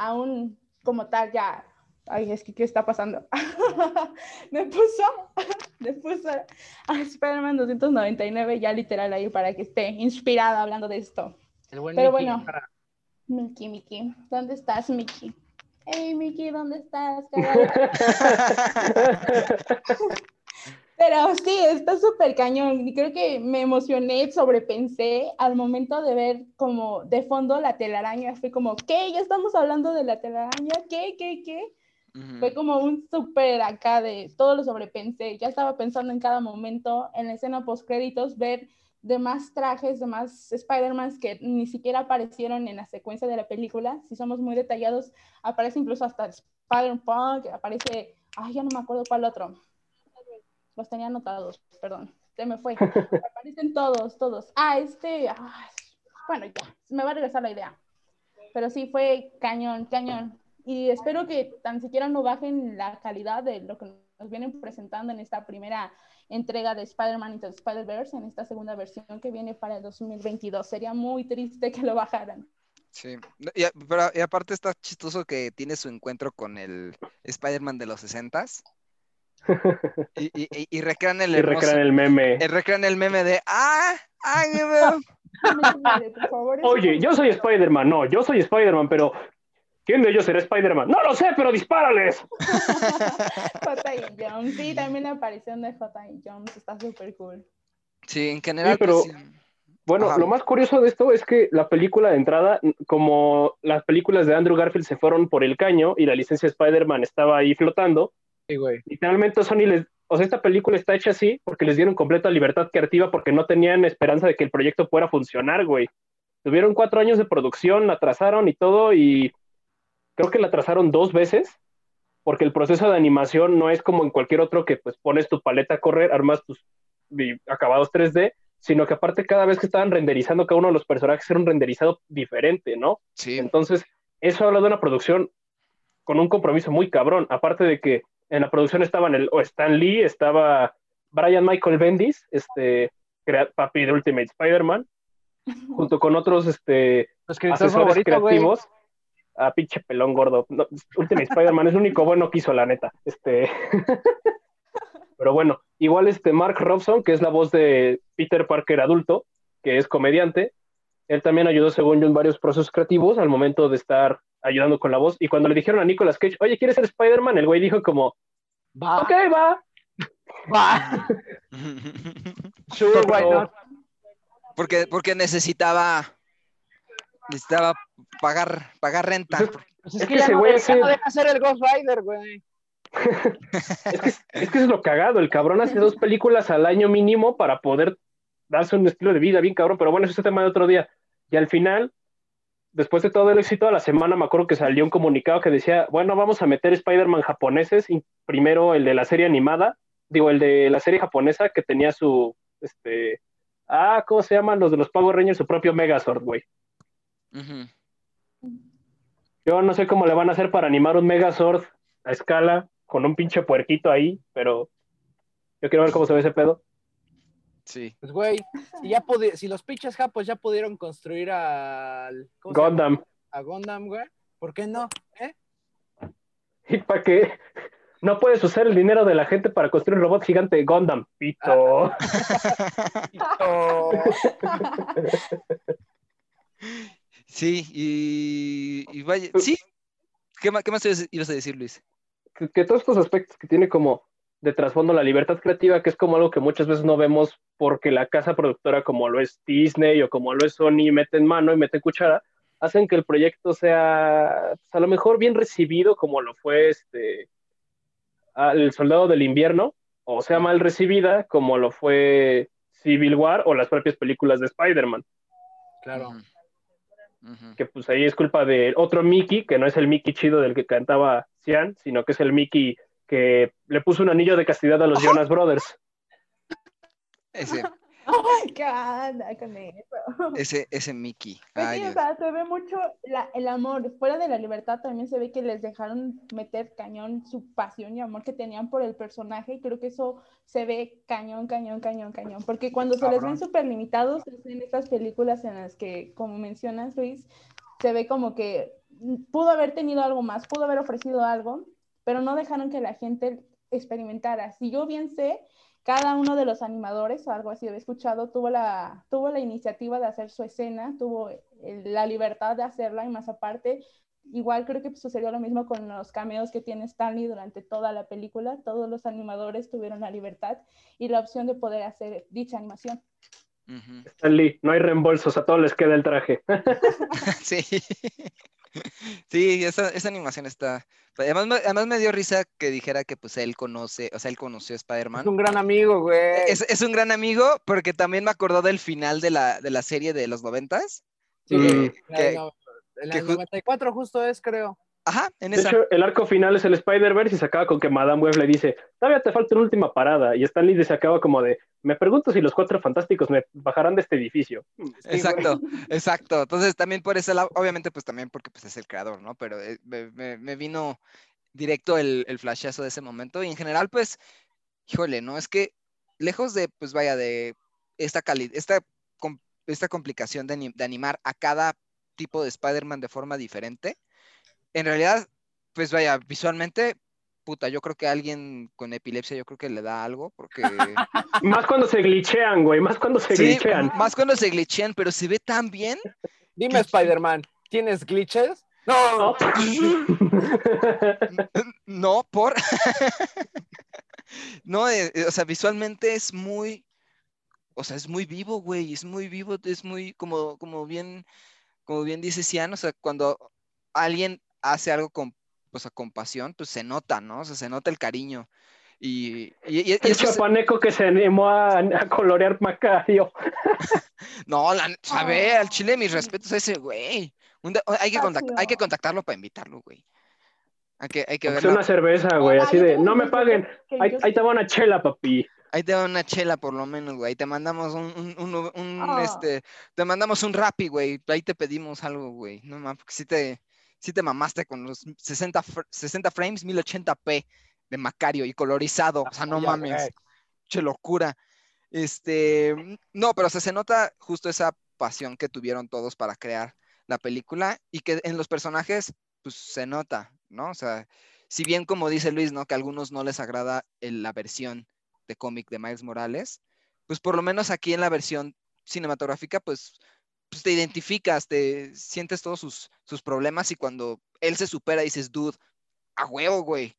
a un como tal ya. Ay, es que ¿qué está pasando? me puso, me puso a Spider-Man 299 ya literal ahí para que esté inspirada hablando de esto. El buen Pero Mickey. bueno. Mickey, Mickey, ¿dónde estás, Mickey? Hey, Mickey, ¿dónde estás? Pero sí, está súper cañón. Y creo que me emocioné, sobrepensé al momento de ver como de fondo la telaraña. Fue como, ¿qué? ¿Ya estamos hablando de la telaraña? ¿Qué? ¿Qué? ¿Qué? Ujú. Fue como un súper acá de todo lo sobrepensé. Ya estaba pensando en cada momento, en la escena post créditos, ver demás trajes, demás Spider-Man que ni siquiera aparecieron en la secuencia de la película. Si somos muy detallados, aparece incluso hasta Spider-Punk, aparece, ay, ya no me acuerdo cuál otro. Los tenía anotados, perdón, se me fue. Aparecen todos, todos. Ah, este, ah, bueno, ya, me va a regresar la idea. Pero sí, fue cañón, cañón. Y espero que tan siquiera no bajen la calidad de lo que nos vienen presentando en esta primera entrega de Spider-Man Into the Spider-Verse, en esta segunda versión que viene para el 2022. Sería muy triste que lo bajaran. Sí, y, pero y aparte está chistoso que tiene su encuentro con el Spider-Man de los 60s y, y, y- recrean el Y hermoso, recrean el meme. recrean el meme de ¡Ah! ¡Ay, me veo! Por favor, eso- Oye, yo soy Spider-Man. No, yo soy Spider-Man, pero ¿quién de ellos será Spider-Man? No lo sé, pero dispárales. J.I. Jones. Sí, también la aparición de J.I. Jones está súper cool. Sí, en general, pero- pues, sí. Bueno, Ajá. lo más curioso de esto es que la película de entrada, como las películas de Andrew Garfield se fueron por el caño y la licencia de Spider-Man estaba ahí flotando, Sí, güey. literalmente Sony les, o sea, esta película está hecha así porque les dieron completa libertad creativa porque no tenían esperanza de que el proyecto fuera a funcionar, güey. Tuvieron cuatro años de producción, la atrasaron y todo, y creo que la atrasaron dos veces porque el proceso de animación no es como en cualquier otro que pues pones tu paleta a correr, armas tus acabados 3D, sino que aparte cada vez que estaban renderizando cada uno de los personajes era un renderizado diferente, ¿no? sí, Entonces, eso habla de una producción con un compromiso muy cabrón. Aparte de que en la producción estaban el, o Stan Lee, estaba Brian Michael Bendis, este, crea- papi de Ultimate Spider-Man, junto con otros este, escritor asesores favorito, creativos. Ah, pinche pelón gordo. No, Ultimate Spider-Man es el único bueno que hizo, la neta. Este. Pero bueno, igual este Mark Robson, que es la voz de Peter Parker adulto, que es comediante, él también ayudó, según yo, en varios procesos creativos al momento de estar ayudando con la voz. Y cuando le dijeron a Nicolas Cage, oye, ¿quieres ser Spider-Man? El güey dijo como, Va, ok, va. va. Sure, why not? Porque, porque necesitaba, necesitaba pagar, pagar renta. Pues es, Es que, que ya, ese no, güey ya hace- no deja ser el Ghost Rider, güey. Es que, es que es lo cagado. El cabrón hace dos películas al año mínimo para poder darse un estilo de vida bien cabrón. Pero bueno, eso es tema de otro día. Y al final, después de todo el éxito de la semana, me acuerdo que salió un comunicado que decía, bueno, vamos a meter Spider-Man japoneses. Y primero el de la serie animada, digo, el de la serie japonesa que tenía su, este, ah, ¿cómo se llaman los de los Power Rangers? Su propio Megazord, güey. Yo no sé cómo le van a hacer para animar un Megazord a escala con un pinche puerquito ahí, pero yo quiero ver cómo se ve ese pedo. Sí. Pues, güey, si, ya si los pinches japos ya pudieron construir al. Gundam. A Gundam, güey. ¿Por qué no? ¿Eh? ¿Y para qué? No puedes usar el dinero de la gente para construir un robot gigante Gundam, pito. Oh, Sí, y, y vaya, sí. ¿Qué más, qué más ibas ibas a decir, Luis? que, que todos estos aspectos que tiene como de trasfondo la libertad creativa, que es como algo que muchas veces no vemos porque la casa productora como lo es Disney o como lo es Sony mete en mano y mete cuchara, hacen que el proyecto sea pues, a lo mejor bien recibido como lo fue este El Soldado del Invierno, o sea mal recibida como lo fue Civil War o las propias películas de Spider-Man, claro. Que pues ahí es culpa de otro Mickey, que no es el Mickey chido del que cantaba Cian, sino que es el Mickey que le puso un anillo de castidad a los Jonas Brothers. Ese, Ay, ¿Qué anda con eso? ese, ese Mickey. Pues Ay, sí, o sea, se ve mucho la- el amor. Fuera de la libertad también se ve que les dejaron meter cañón su pasión y amor que tenían por el personaje y creo que eso se ve cañón, cañón, cañón, cañón. Porque cuando se les ven súper limitados en estas películas en las que, como mencionas, Luis, se ve como que pudo haber tenido algo más, pudo haber ofrecido algo, pero no dejaron que la gente experimentara. Si yo bien sé, cada uno de los animadores, o algo así había escuchado, tuvo la, tuvo la iniciativa de hacer su escena, tuvo eh, la libertad de hacerla y más aparte, igual creo que sucedió lo mismo con los cameos que tiene Stanley durante toda la película, todos los animadores tuvieron la libertad y la opción de poder hacer dicha animación. Ujú. Stan Lee, no hay reembolsos, a todos les queda el traje. Sí. Sí, esa, esa animación está. Además, me- además me dio risa que dijera que pues él conoce, o sea, él conoció a Spider-Man. Es un gran amigo, güey. Es, es un gran amigo porque también me acordó del final de la, de la serie de los noventas. Sí, Mm. que- no- la que del ju- 94 justo es, creo. Ajá, en De esa. hecho, el arco final es el Spider-Verse y se acaba con que Madame Web le dice, todavía te falta una última parada. Y Stan Lee se acaba como de, me pregunto si los cuatro fantásticos me bajarán de este edificio. Exacto, exacto. Entonces también por ese lado, obviamente pues también porque pues es el creador, ¿no? Pero eh, me, vino directo el, el flashazo de ese momento y en general pues, híjole, ¿no? Es que lejos de, pues vaya, de esta calidad, esta, esta complicación de, de animar a cada tipo de Spider-Man de forma diferente, en realidad, pues vaya, visualmente, puta, yo creo que a alguien con epilepsia yo creo que le da algo porque... Más cuando se glitchean, güey, más cuando se Sí, glitchean. más cuando se glitchean, pero se ve tan bien Dime, Spider-Man, ¿tienes glitches? No. No, por. no, eh, eh, o sea, visualmente es muy. O sea, es muy vivo, güey. Es muy vivo, es muy, como, como bien, como bien dice Cian, o sea, cuando alguien hace algo con, pues, a compasión, pues se nota, ¿no? O sea, se nota el cariño. Y, y, y- y El es que se- chapaneco que se animó a, a colorear Macario. no, la, a ver, al chile, mis respetos a ese güey. Un hay, que contact- hay que contactarlo para invitarlo, güey. Hay que, hay que Es verlo. una cerveza, güey, Ah, así de, no me paguen, ahí, te va una chela, papi. Ahí te da una chela por lo menos, güey. Te mandamos un, un, un- un, Ah. este, te mandamos un Rappi, güey. Ahí te pedimos algo, güey. No mames, porque sí te, sí te mamaste con los 60, fr- 60 frames, 1080p de Macario y colorizado. O sea, no Ya, mames. Che locura. Este, no, pero o sea, se nota justo esa pasión que tuvieron todos para crear la película y que en los personajes pues se nota, ¿no? O sea, si bien como dice Luis, ¿no? Que a algunos no les agrada el- la versión de cómic de Miles Morales, pues por lo menos aquí en la versión cinematográfica, pues, pues te identificas, te sientes todos sus, sus problemas y cuando él se supera dices, dude, a huevo, güey.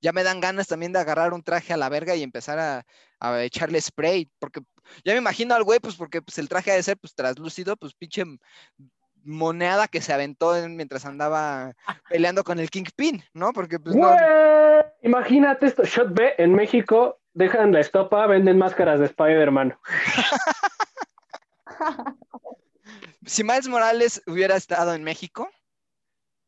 Ya me dan ganas también de agarrar un traje a la verga y empezar a, a echarle spray, porque ya me imagino al güey, pues porque pues, el traje ha de ser pues translúcido, pues pinche moneda que se aventó en- mientras andaba peleando con el Kingpin, ¿no? Porque pues no, Güey, imagínate esto, Shot B en México, dejan la estopa, venden máscaras de Spider-Man. si Miles Morales hubiera estado en México,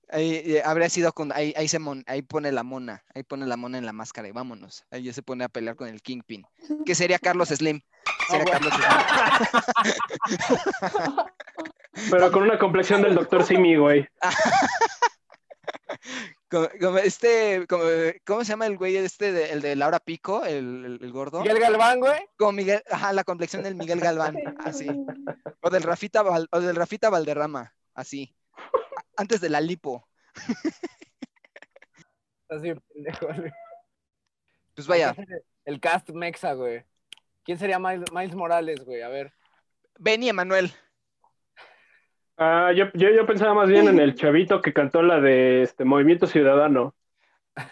ahí, eh, habría sido con, ahí, ahí se mon- ahí pone la mona, ahí pone la mona en la máscara y vámonos, ahí ya se pone a pelear con el Kingpin, que sería Carlos Slim, sería Carlos Slim. Pero con una complexión del Dr. Simi, güey. Como- como este, como- ¿cómo se llama el güey este, de- el de Laura Pico, el, el- el gordo? Miguel Galván, güey. Como Miguel, ajá, la complexión del Miguel Galván, así. O del Rafita, Val- o del Rafita Valderrama, así. Antes de la lipo. Así, pendejo, güey. Pues vaya, El cast mexa, güey. ¿Quién sería Miles, Miles Morales, güey? A ver. Benny Emanuel. Ah, yo, yo, yo pensaba más bien en el chavito que cantó la de este Movimiento Ciudadano.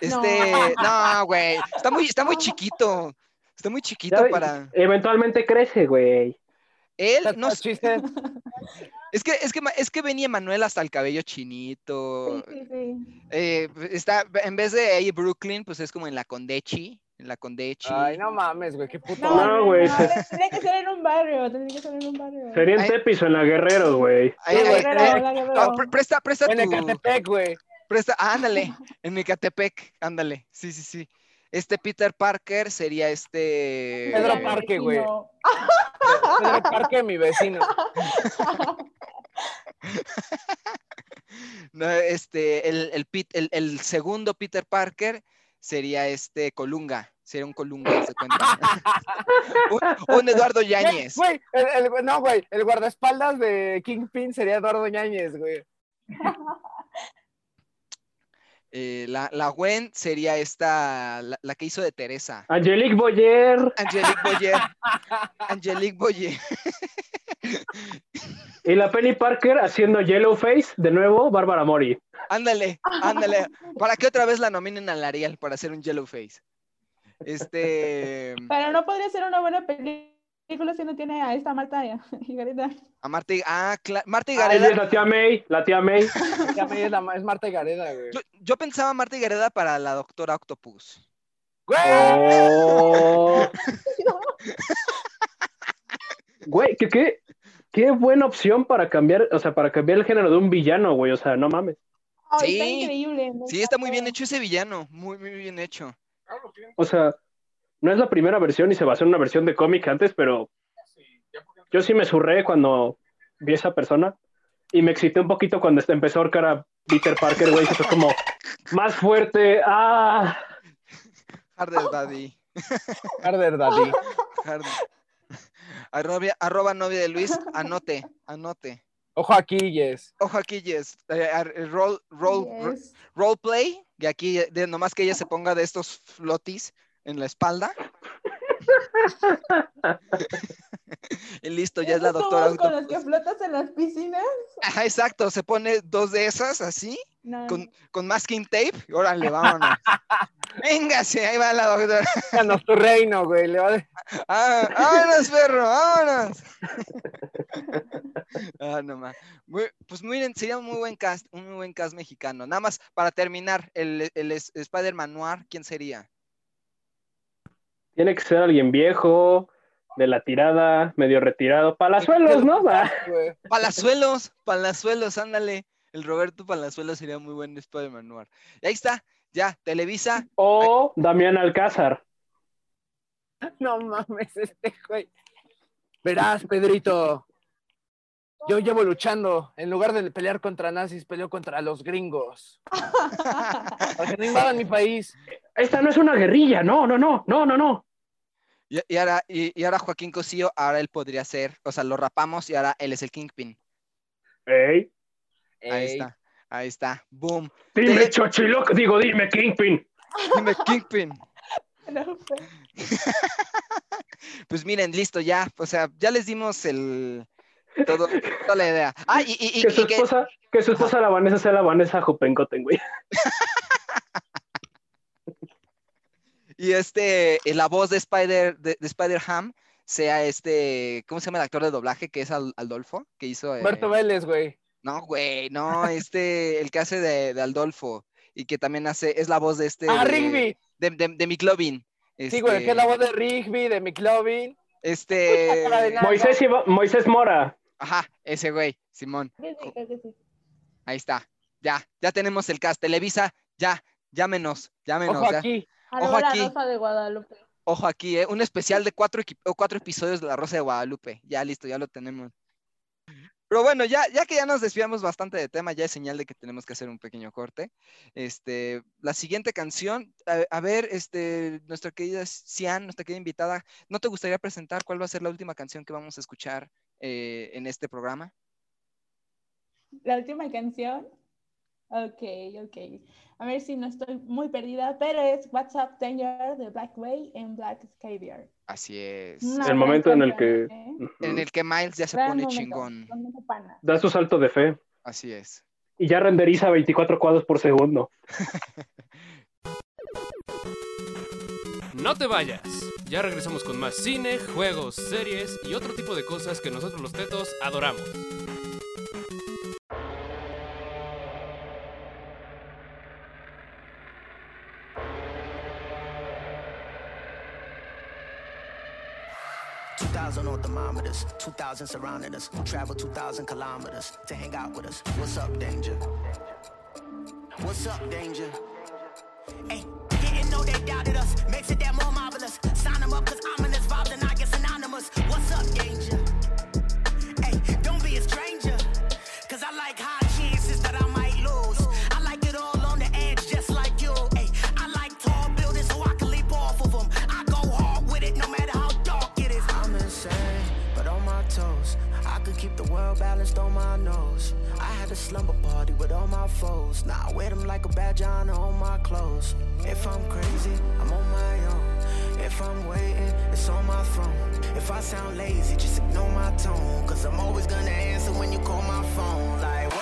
Este, no, güey, está muy, está muy chiquito. Está muy chiquito Ya, para. Eventualmente crece, güey. Él, no sé, chistes. es que, es que, ma- es que Benny Emanuel hasta el cabello chinito. Sí, sí, sí. eh, está, en vez de ahí Brooklyn, pues es como en la Condechi. En la Condechi. Ay, no mames, güey. Qué puto. No, No, güey, se- Tendría que ser en un barrio, tendría que ser en un barrio. Sería en Ay. Tepizo, en la Guerrero, güey. Ahí- güey, no, presta, presta En tu, Ecatepec, güey. presta, ah, ándale, en Ecatepec, ándale, sí, sí, sí. Este Peter Parker sería este. Pedro Parque, güey. Pedro Parque, mi vecino. No, este, el, el, el- el segundo Peter Parker sería este Colunga, sería un Colunga, se cuenta. un, un Eduardo Yáñez. Güey, el, el- no, güey. El guardaespaldas de Kingpin sería Eduardo Ñañez, güey. Eh, la, la Gwen sería esta, la, la que hizo de Teresa. Angelique Boyer Angelique Boyer. Angelique Boyer. y la Penny Parker haciendo Yellowface, de nuevo, Bárbara Mori. Ándale, ándale. Para que otra vez la nominen al Ariel para hacer un Yellowface. Este. Pero no podría ser una buena película si no tiene a esta Marta y Garita. A Marta, y- ah, Marta y es Gareda. la tía May, la tía May. Ya me- es, la- es Marta y Gareda, güey. Yo, yo pensaba Marta y Gareda para la doctora Octopus. ¡Güey! Oh. Güey, ¿qué, qué, qué buena opción para cambiar, o sea, para cambiar el género de un villano, güey. O sea, no mames. Ay, está Sí. increíble. me Sí, está muy bien hecho ese villano. Muy, muy bien hecho. O sea, no es la primera versión y se basó en una versión de cómic antes, pero yo sí me surré cuando vi a esa persona y me excité un poquito cuando este- empezó a ahorcar a Peter Parker, güey, que fue como más fuerte. ¡Ah! Harder Daddy. Harder Daddy. Harder. Arroba, arroba novia de Luis, anote, anote. Ojo aquí, Yes. Ojo aquí, Jess. Eh, eh, roll, roll, ro- Yes. roleplay. Y aquí, eh, de, nomás que ella se ponga de estos flotis en la espalda. y listo, ya es la ¿Esos doctora. con los Octopus. que flotas en las piscinas? Ajá, exacto, se pone dos de esas así, No, con, con masking tape. y Órale, vámonos. Véngase, ahí va la doctora. Danos tu reino, güey. Le va de- Ah, vámonos, perro, vámonos. ah, no más. Pues miren, sería un muy buen cast, un muy buen cast mexicano. Nada más para terminar, el, el, Spider-Man Noir, ¿quién sería? Tiene que ser alguien viejo, de la tirada, medio retirado. Palazuelos, ¿no? Va. güey. Palazuelos, Palazuelos, ándale. El Roberto Palazuelos sería muy buen Spider-Man Noir. Y ahí está, ya, Televisa. O Damián Alcázar. No mames, este güey. Verás, Pedrito. Yo llevo luchando. En lugar de pelear contra nazis, peleo contra los gringos. Para que no invadan mi país. Esta no es una guerrilla, no, no, no, no, no, no. Y, y ahora, y, y ahora Joaquín Cosío, ahora él podría ser, o sea, lo rapamos y ahora él es el Kingpin. Ey, Ahí Ey, está. Ahí está, boom. Dime Te- Chochiloco, digo, dime Kingpin. Dime Kingpin. No, pues. Pues miren, listo, ya. O sea, ya les dimos el todo, toda la idea. Ah, y, y- y- Que su y que- esposa, que su esposa la Vanessa sea la Vanessa Jupencoten, güey. y este, eh, la voz de Spider, de, de Spider-Ham sea este, ¿cómo se llama el actor de doblaje? Que es Al- Aldolfo, que hizo. eh, Humberto Vélez, güey. No, güey, no, este, el que hace de, de Aldolfo y que también hace, es la voz de este. Ah, de- Rigby. De, de, de McLovin. Sí, güey, que es la Este, voz de Rigby, de McLovin. Este. Moisés, Moisés Mora. Ajá, ese güey, Simón. Ahí está. Ya, ya tenemos el cast. Televisa, ya, llámenos, llámenos. Ojo ya. aquí. Ojo Arroba la aquí. Rosa de Guadalupe. Ojo aquí, ¿eh? Un especial de cuatro, cuatro episodios de La Rosa de Guadalupe. Ya listo, ya lo tenemos. Pero bueno, ya, ya que ya nos desviamos bastante de tema, ya es señal de que tenemos que hacer un pequeño corte. Este, la siguiente canción, a, a ver, este, nuestra querida Cian, nuestra querida invitada, ¿no te gustaría presentar cuál va a ser la última canción que vamos a escuchar eh, en este programa? La última canción. Ok, ok. A ver si no estoy muy perdida, pero es What's Up Danger de Black Way en Black Scabier. Así es. Una El momento en el que ¿eh? En el que Miles ya se Gran pone momento, chingón. momento da su salto de fe Así es. y ya renderiza 24 cuadros por segundo. No te vayas. Ya regresamos con más cine, juegos, series y otro tipo de cosas que nosotros los tetos adoramos. Two thousand on thermometers, two thousand surrounding us. Travel two thousand kilometers to hang out with us. What's up, danger? What's up, danger? Hey, didn't know they doubted us. Makes it that more marvelous. Sign them up, cause ominous slumber party with all my foes. Now I wear them like a badge on on my clothes. If I'm crazy, I'm on my own. If I'm waiting, it's on my throne. If I sound lazy, just ignore my tone. Cause I'm always gonna answer when you call my phone. Like, what's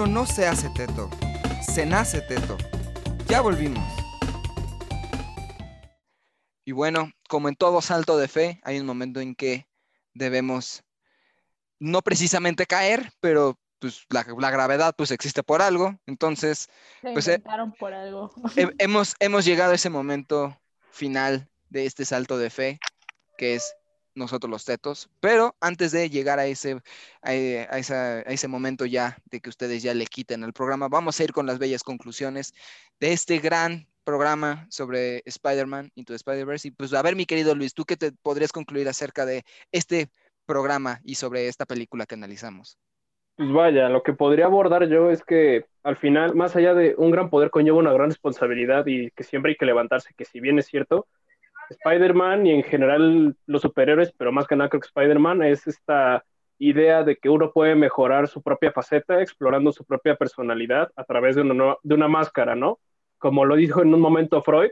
Uno no se hace teto, se nace teto. Ya volvimos. Y bueno, como en todo salto de fe, hay un momento en que debemos no precisamente caer, pero pues la, la gravedad pues existe por algo. Entonces, Se pues, eh, por algo. he- hemos, hemos llegado a ese momento final de este salto de fe, que es nosotros los tetos. Pero antes de llegar a ese, a, eh, a esa- a ese momento ya de que ustedes ya le quiten al programa, vamos a ir con las bellas conclusiones de este gran programa sobre Spider-Man Into Spider-Verse. Y pues a ver, mi querido Luis, ¿tú qué te podrías concluir acerca de este programa y sobre esta película que analizamos? Pues vaya, lo que podría abordar yo es que al final, más allá de un gran poder, conlleva una gran responsabilidad y que siempre hay que levantarse, que si bien es cierto, Spider-Man y en general los superhéroes, pero más que nada creo que Spider-Man es esta idea de que uno puede mejorar su propia faceta explorando su propia personalidad a través de una, máscara, ¿no? Como lo dijo en un momento Freud,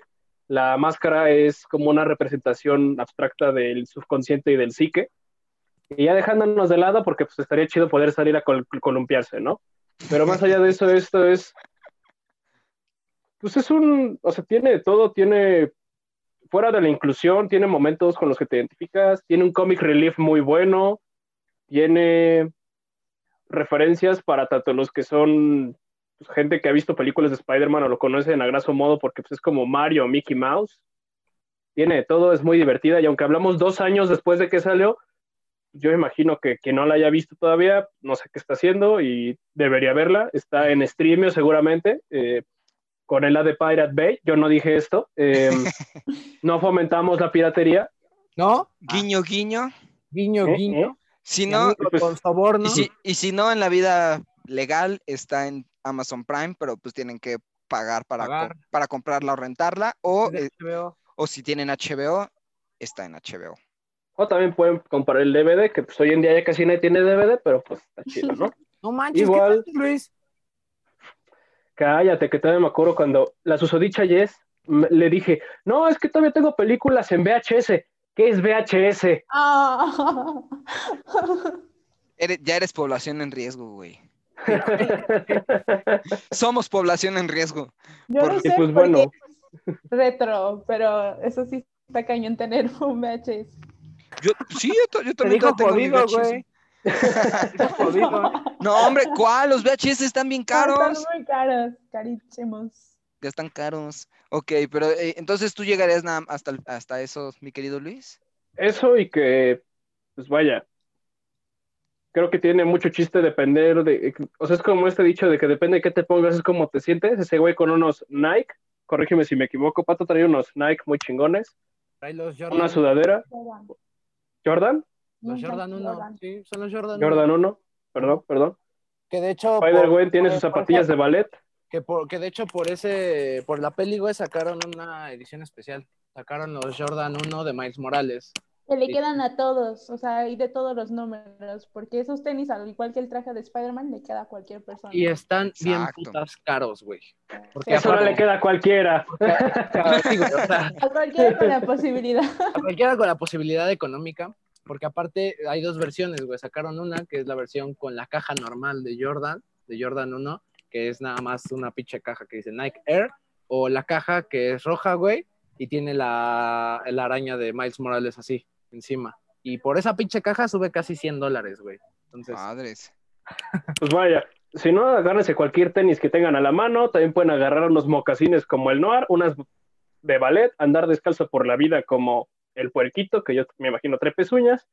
la máscara es como una representación abstracta del subconsciente y del psique. Y ya dejándonos de lado, porque pues estaría chido poder salir a col- columpiarse, ¿no? Pero más allá de eso, esto es, pues es un, o sea, tiene todo, tiene, fuera de la inclusión, tiene momentos con los que te identificas, tiene un comic relief muy bueno, tiene referencias para tanto los que son pues, gente que ha visto películas de Spider-Man o lo conocen a graso modo porque pues, es como Mario o Mickey Mouse. Tiene todo, es muy divertida y aunque hablamos dos años después de que salió, yo imagino que quien no la haya visto todavía, no sé qué está haciendo y debería verla. Está en Streamio seguramente, eh, con el A de Pirate Bay. Yo no dije esto. eh, no fomentamos la piratería. ¿No? Guiño, guiño. Guiño, ¿Eh? guiño. Si Mi no, pues, con soborno. y si, y si no, en la vida legal está en Amazon Prime, pero pues tienen que pagar para, co- para comprarla o rentarla, o, eh, o si tienen HBO, está en HBO. O también pueden comprar el DVD, que pues hoy en día ya casi nadie tiene DVD, pero pues está chido, ¿no? No manches, Igual. ¿qué tal, Luis? Cállate, que todavía me acuerdo cuando la susodicha Yes le dije, no, es que todavía tengo películas en VHS. ¿Qué es VHS? Ah. Eres- ya eres población en riesgo, güey. Somos población en riesgo. Yo Por- no y sé pues bueno, retro, pero eso sí está cañón tener un VHS. Yo, sí, yo, yo Te también dijo tengo mi jodido, VHS. güey. Te jodido. No, hombre, ¿cuál? Los VHS están bien caros. Están muy caros, carísimos. Ya están caros. Ok, pero eh, entonces tú llegarías nada hasta, hasta eso, mi querido Luis. eso y que, pues vaya, creo que tiene mucho chiste depender de, o sea, es como este dicho de que depende de qué te pongas, es como te sientes. Ese güey con unos Nike, corrígeme si me equivoco, Pato traía unos Nike muy chingones, Trae los una Jordan. sudadera, Jordan, Los Nunca Jordan 1. Jordan. Sí, son los Jordan, Jordan 1. 1, perdón, perdón. Que de hecho. Spider-Gwen tiene por- sus por- zapatillas de ballet. Que, por, que de hecho por ese, por la peli, güey, sacaron una edición especial. Sacaron los Jordan 1 de Miles Morales. Que le Sí. quedan a todos, o sea, y de todos los números, porque esos tenis, al igual que el traje de Spider-Man, le queda a cualquier persona. Y están bien Exacto. putas caros, güey. Porque Eso no aparte- le queda a cualquiera. Sí, güey, o sea, A cualquiera con la posibilidad. a cualquiera con la posibilidad económica, porque aparte hay dos versiones, güey. Sacaron una que es la versión con la caja normal de Jordan, de Jordan 1, que es nada más una pinche caja que dice Nike Air, o la caja que es roja, güey, y tiene la, la araña de Miles Morales así, encima. Y por esa pinche caja sube casi 100 dólares, güey. Entonces, Madres. Pues vaya, si no, agárrense cualquier tenis que tengan a la mano, también pueden agarrar unos mocasines como el Noir, unas de ballet, andar descalzo por la vida como el puerquito, que yo me imagino tres pezuñas.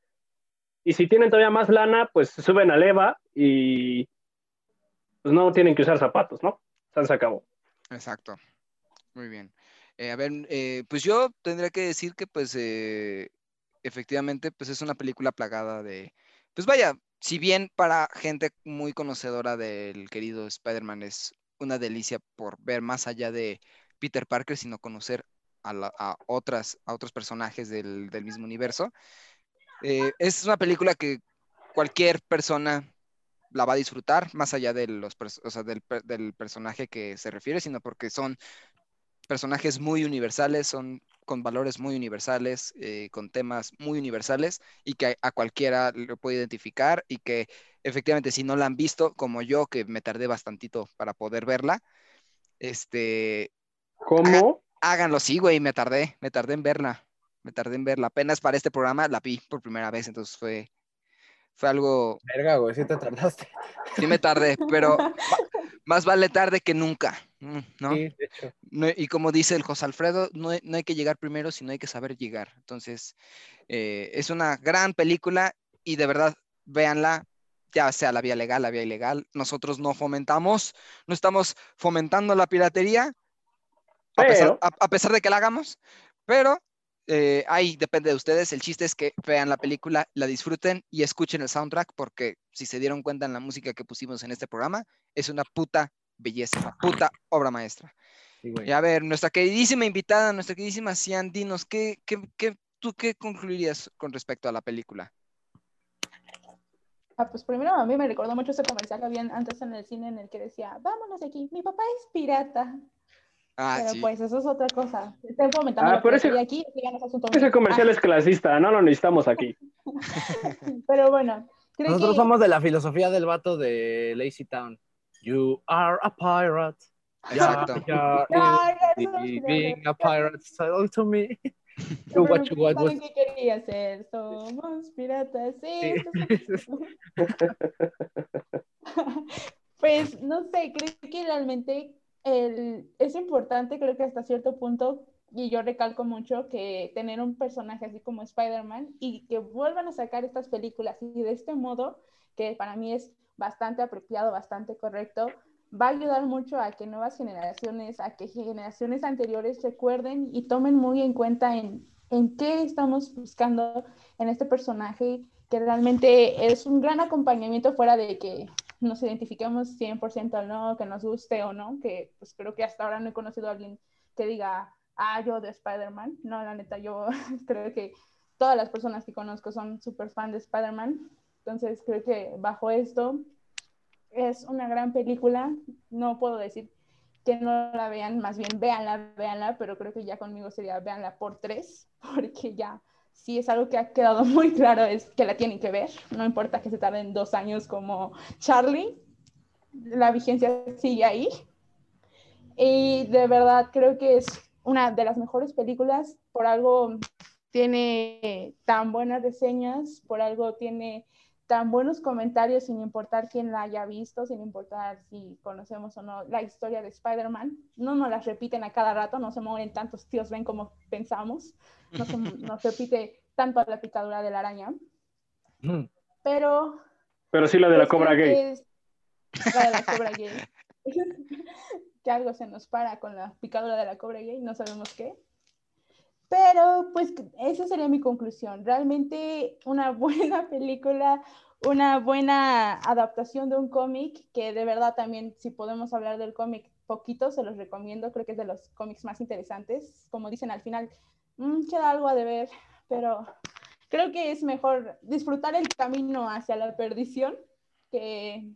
Y si tienen todavía más lana, pues suben a leva y pues no tienen que usar zapatos, ¿no? Se acabó. Exacto. Muy bien. Eh, a ver, eh, pues yo tendría que decir que pues eh, efectivamente pues es una película plagada de, pues vaya, si bien para gente muy conocedora del querido Spider-Man es una delicia por ver más allá de Peter Parker, sino conocer a, otras, a otros personajes del, del mismo universo. Eh, es una película que cualquier persona la va a disfrutar, más allá de los, o sea, del, del personaje que se refiere, sino porque son personajes muy universales, son con valores muy universales, eh, con temas muy universales y que a cualquiera lo puede identificar y que efectivamente si no la han visto, como yo, que me tardé bastantito para poder verla, este, ¿Cómo? Háganlo, sí, güey, me tardé, me tardé en verla, me tardé en verla. Apenas para este programa la vi por primera vez, entonces fue, fue algo, Verga, güey, sí te tardaste. sí me tardé, pero más vale tarde que nunca, mm, ¿no? Sí, de hecho. No- y como dice el José Alfredo, no, hay- no hay que llegar primero, sino hay que saber llegar. Entonces, eh, es una gran película y de verdad, véanla, ya sea la vía legal, la vía ilegal. Nosotros no fomentamos, no estamos fomentando la piratería, a pesar, Pero- a- a pesar de que la hagamos, pero eh, ahí depende de ustedes. El chiste es que vean la película, la disfruten y escuchen el soundtrack, porque si se dieron cuenta en la música que pusimos en este programa, es una puta belleza, una puta obra maestra. Sí, güey. Y a ver, nuestra queridísima invitada, nuestra queridísima Cian, dinos, ¿qué, qué, qué- ¿tú qué concluirías con respecto a la película? Ah, pues primero a mí me recordó mucho ese comercial que habían antes en el cine en el que decía, vámonos de aquí, mi papá es pirata. Ah, Pero sí. pues eso es otra cosa. Ah, la pero ese- aquí, eso ya no es asunto Ese comercial Ah, es clasista, no lo necesitamos aquí. Pero bueno, creo Nosotros que somos de la filosofía del vato de Lazy Town. You are a pirate. Exacto. No is es being a pirate, so to me. What you want. ¿Saben qué quería hacer? Somos piratas, sí. Sí. Pues no sé, creo que realmente el, es importante, creo que hasta cierto punto, y yo recalco mucho que tener un personaje así como Spider-Man y que vuelvan a sacar estas películas y de este modo, que para mí es bastante apropiado, bastante correcto, va a ayudar mucho a que nuevas generaciones, a que generaciones anteriores recuerden y tomen muy en cuenta en, en qué estamos buscando en este personaje, que realmente es un gran acompañamiento fuera de que nos identifiquemos 100% o no, que nos guste o no, que pues creo que hasta ahora no he conocido a alguien que diga, ah, yo de Spider-Man. No, la neta, yo creo que todas las personas que conozco son súper fan de Spider-Man. Entonces creo que bajo esto es una gran película. No puedo decir que no la vean, más bien véanla, véanla, pero creo que ya conmigo sería véanla por tres, porque ya sí es algo que ha quedado muy claro, es que la tienen que ver, no importa que se tarden dos años como Charlie, la vigencia sigue ahí. Y de verdad creo que es una de las mejores películas, por algo tiene tan buenas reseñas, por algo tiene tan buenos comentarios sin importar quién la haya visto, sin importar si conocemos o no la historia de Spider-Man. No nos las repiten a cada rato, no se mueren tantos tíos ven como pensamos, no se, no se repite tanto la picadura de la araña, Mm. pero... Pero sí la de la cobra gay. es La de la cobra gay. que algo se nos para con la picadura de la cobra gay, no sabemos qué. Pero pues esa sería mi conclusión. Realmente una buena película, una buena adaptación de un cómic, que de verdad también si podemos hablar del cómic poquito, se los recomiendo, creo que es de los cómics más interesantes. Como dicen al final, mm, queda algo a deber, pero creo que es mejor disfrutar el camino hacia la perdición que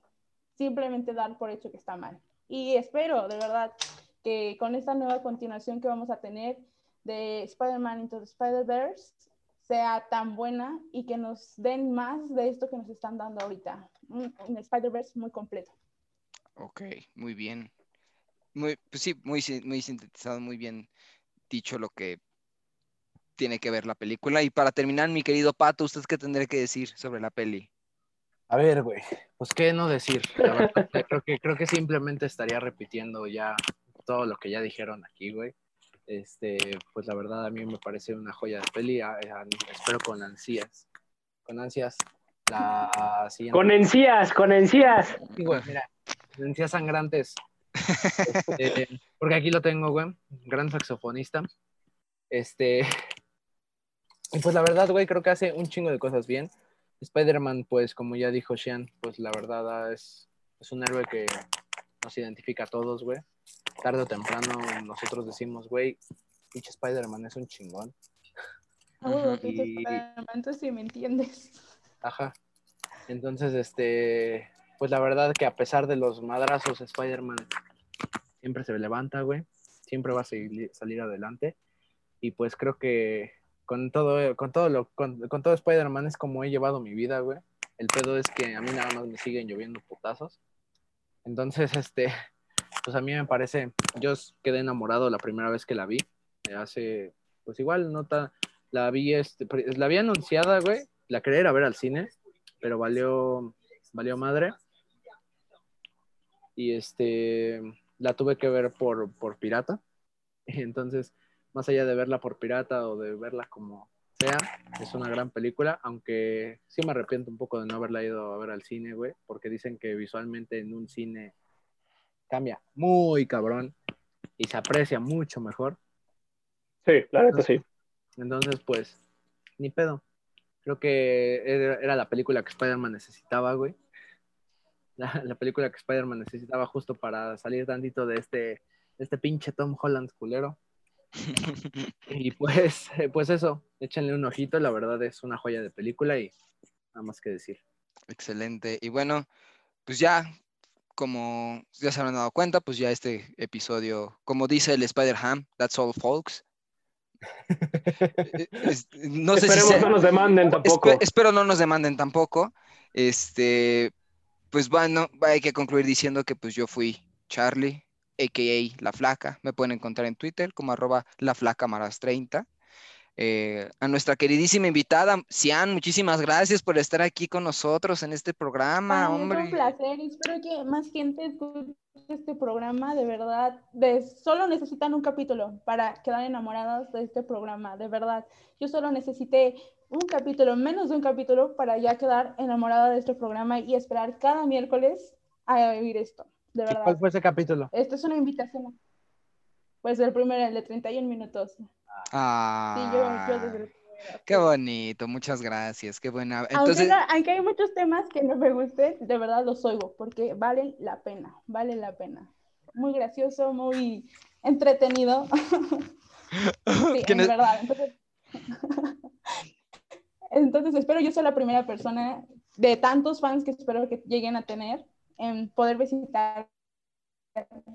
simplemente dar por hecho que está mal. Y espero de verdad que con esta nueva continuación que vamos a tener, de Spider-Man Into the Spider-Verse sea tan buena y que nos den más de esto que nos están dando ahorita. Un, Spider-Verse muy completo. Ok, muy bien. Muy, pues sí, muy, muy sintetizado, muy bien dicho lo que tiene que ver la película. Y para terminar, mi querido Pato, ¿usted qué tendré que decir sobre la peli? A ver, güey, pues qué no decir. Verdad, creo que creo que simplemente estaría repitiendo ya todo lo que ya dijeron aquí, güey. Este, pues la verdad a mí me parece una joya de peli. a- a- espero con ansias, con ansias la siguiente. Con encías, con encías. Sí, güey, mira, encías sangrantes. Este, porque aquí lo tengo, güey, gran saxofonista. Este, y pues la verdad, güey, creo que hace un chingo de cosas bien. Spider-Man, pues como ya dijo Sean, pues la verdad es, es un héroe que nos identifica a todos, güey. Tarde o temprano nosotros decimos, güey, pinche Spider-Man es un chingón. Y- Entonces, si me entiendes. Ajá. Entonces, este, pues la verdad que a pesar de los madrazos, Spider-Man siempre se levanta, güey. Siempre va a seguir- salir adelante. Y pues creo que con todo, con todo lo, con, con todo Spider-Man es como he llevado mi vida, güey. El pedo es que a mí nada más me siguen lloviendo putazos. Entonces, este, pues a mí me parece, yo quedé enamorado la primera vez que la vi. eh, Hace, pues igual, nota, la vi, este, la vi anunciada, güey. La quería ir a ver al cine, pero valió, valió madre. Y este, la tuve que ver por, por pirata. Entonces, más allá de verla por pirata o de verla como sea, es una gran película, aunque sí me arrepiento un poco de no haberla ido a ver al cine, güey, porque dicen que visualmente en un cine cambia muy cabrón y se aprecia mucho mejor. Sí, la neta sí. Entonces, pues, ni pedo. Creo que era, la película que Spider-Man necesitaba, güey. La, la película que Spider-Man necesitaba justo para salir tantito de este, de este pinche Tom Holland culero. Y pues, pues eso, échenle un ojito, la verdad es una joya de película y nada más que decir. Excelente. Y bueno, pues ya, como ya se habrán dado cuenta, pues ya este episodio, como dice el Spider-Ham, that's all, folks. Eh, es- no sé si Esperemos sea- no nos demanden tampoco. Espe- espero no nos demanden tampoco. Este, pues bueno, hay que concluir diciendo que pues yo fui Charlie, a.k.a. La Flaca. Me pueden encontrar en Twitter como arroba la flaca maras 30. Eh, a nuestra queridísima invitada, Cian, muchísimas gracias por estar aquí con nosotros en este programa, Ay, Es un hombre. placer espero que más gente escuche este programa, de verdad. De, solo necesitan un capítulo para quedar enamorados de este programa, de verdad. Yo solo necesité un capítulo, menos de un capítulo, para ya quedar enamorada de este programa y esperar cada miércoles a vivir esto, de ¿Y verdad. ¿Cuál fue ese capítulo? Esta es una invitación. Pues el primero, el de 31 minutos. Sí, Ah, yo, yo desde el primero. qué bonito, muchas gracias, qué buena. Aunque, Entonces, aunque hay muchos temas que no me gusten, de verdad los oigo, porque valen la pena, valen la pena. Muy gracioso, muy entretenido. Sí, ¿Quién en es- verdad. Entonces, entonces espero yo ser la primera persona de tantos fans que espero que lleguen a tener en poder visitar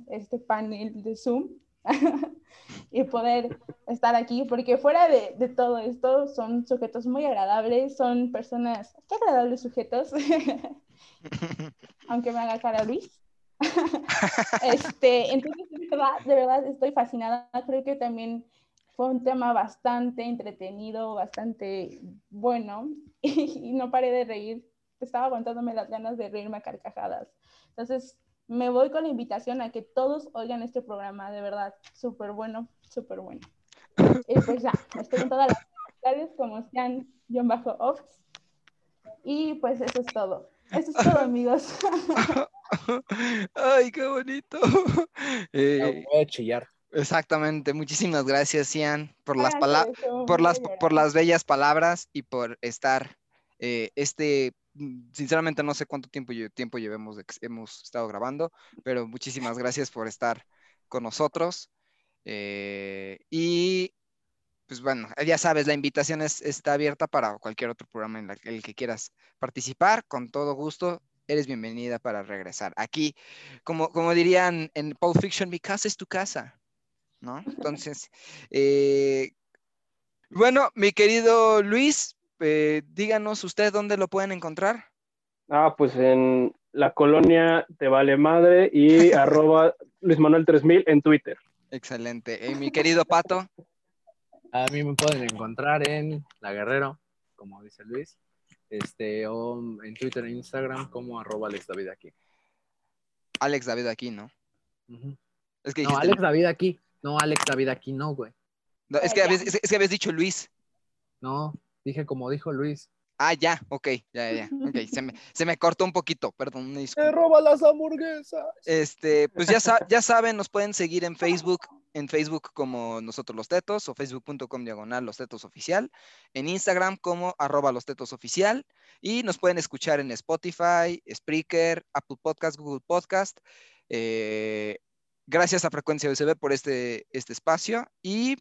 este panel de Zoom y poder estar aquí, porque fuera de, de todo esto son sujetos muy agradables, son personas, qué agradables sujetos, aunque me haga cara Luis. este, entonces, de verdad, de verdad estoy fascinada, creo que también fue un tema bastante entretenido, bastante bueno, y, no paré de reír, estaba aguantándome las ganas de reírme a carcajadas. Entonces, me voy con la invitación a que todos oigan este programa, de verdad, súper bueno, súper bueno. Y pues ya, estoy en todas las redes como sean guion bajo off. Y pues eso es todo. Eso es todo, amigos. ay, qué bonito. Eh, Voy a chillar. Exactamente, muchísimas gracias, Cian, por las por las, por las bellas palabras y por estar, eh, este, sinceramente no sé cuánto tiempo, tiempo llevemos de que hemos estado grabando, pero muchísimas gracias por estar con nosotros. eh, y pues bueno, ya sabes, la invitación es- está abierta para cualquier otro programa en la- el que quieras participar, con todo gusto. Eres bienvenida para regresar. Aquí, como, como dirían en Pulp Fiction, mi casa es tu casa. ¿no? Entonces, eh, bueno, mi querido Luis, eh, díganos usted dónde lo pueden encontrar. Ah, pues en la colonia Te Vale Madre y arroba Luis Manuel 3000 en Twitter. Excelente. Eh, mi querido Pato, A mí me pueden encontrar en La Guerrero, como dice Luis, este, o en Twitter e Instagram como arroba Alex David aquí. Alex David aquí, ¿no? Es que No, dijiste- Alex David aquí. No, Alex David aquí no, güey. no, es, que habías, es- es que habías dicho Luis. No, dije como dijo Luis. Ah, ya, ok, ya, ya, ya. ok, se me, se me cortó un poquito, perdón. ¡Me roba las hamburguesas! Este, pues ya, sa- ya saben, nos pueden seguir en Facebook, en Facebook como Nosotros los Tetos o facebook.com diagonal los tetos oficial, en Instagram como arroba los tetos oficial y nos pueden escuchar en Spotify, Spreaker, Apple Podcast, Google Podcast. eh, gracias a Frecuencia USB por este, este espacio y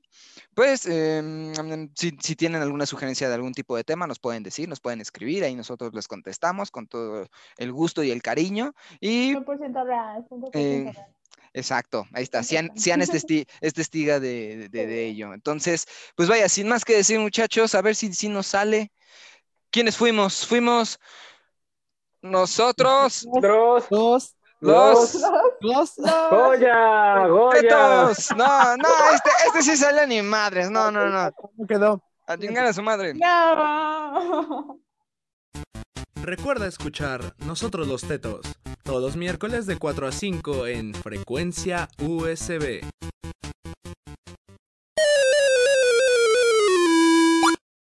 pues em, si, si tienen alguna sugerencia de algún tipo de tema nos pueden decir, nos pueden escribir, ahí nosotros les contestamos con todo el gusto y el cariño y 100% real, 100% Eh, real. Exacto, ahí está. Cian, Cian es, testi- es testiga de, de- de ello. Entonces, pues vaya, sin más que decir, muchachos, a ver si, si nos sale. ¿Quiénes fuimos? Fuimos nosotros, Dross, Dos, los dos, Goya, Goya. tetos. No, no, este, este sí sale ni madres. No, no, no. ¿Cómo quedó? A chingar a su madre. No. Recuerda escuchar Nosotros los Tetos todos los miércoles de 4 a 5 en Frecuencia USB.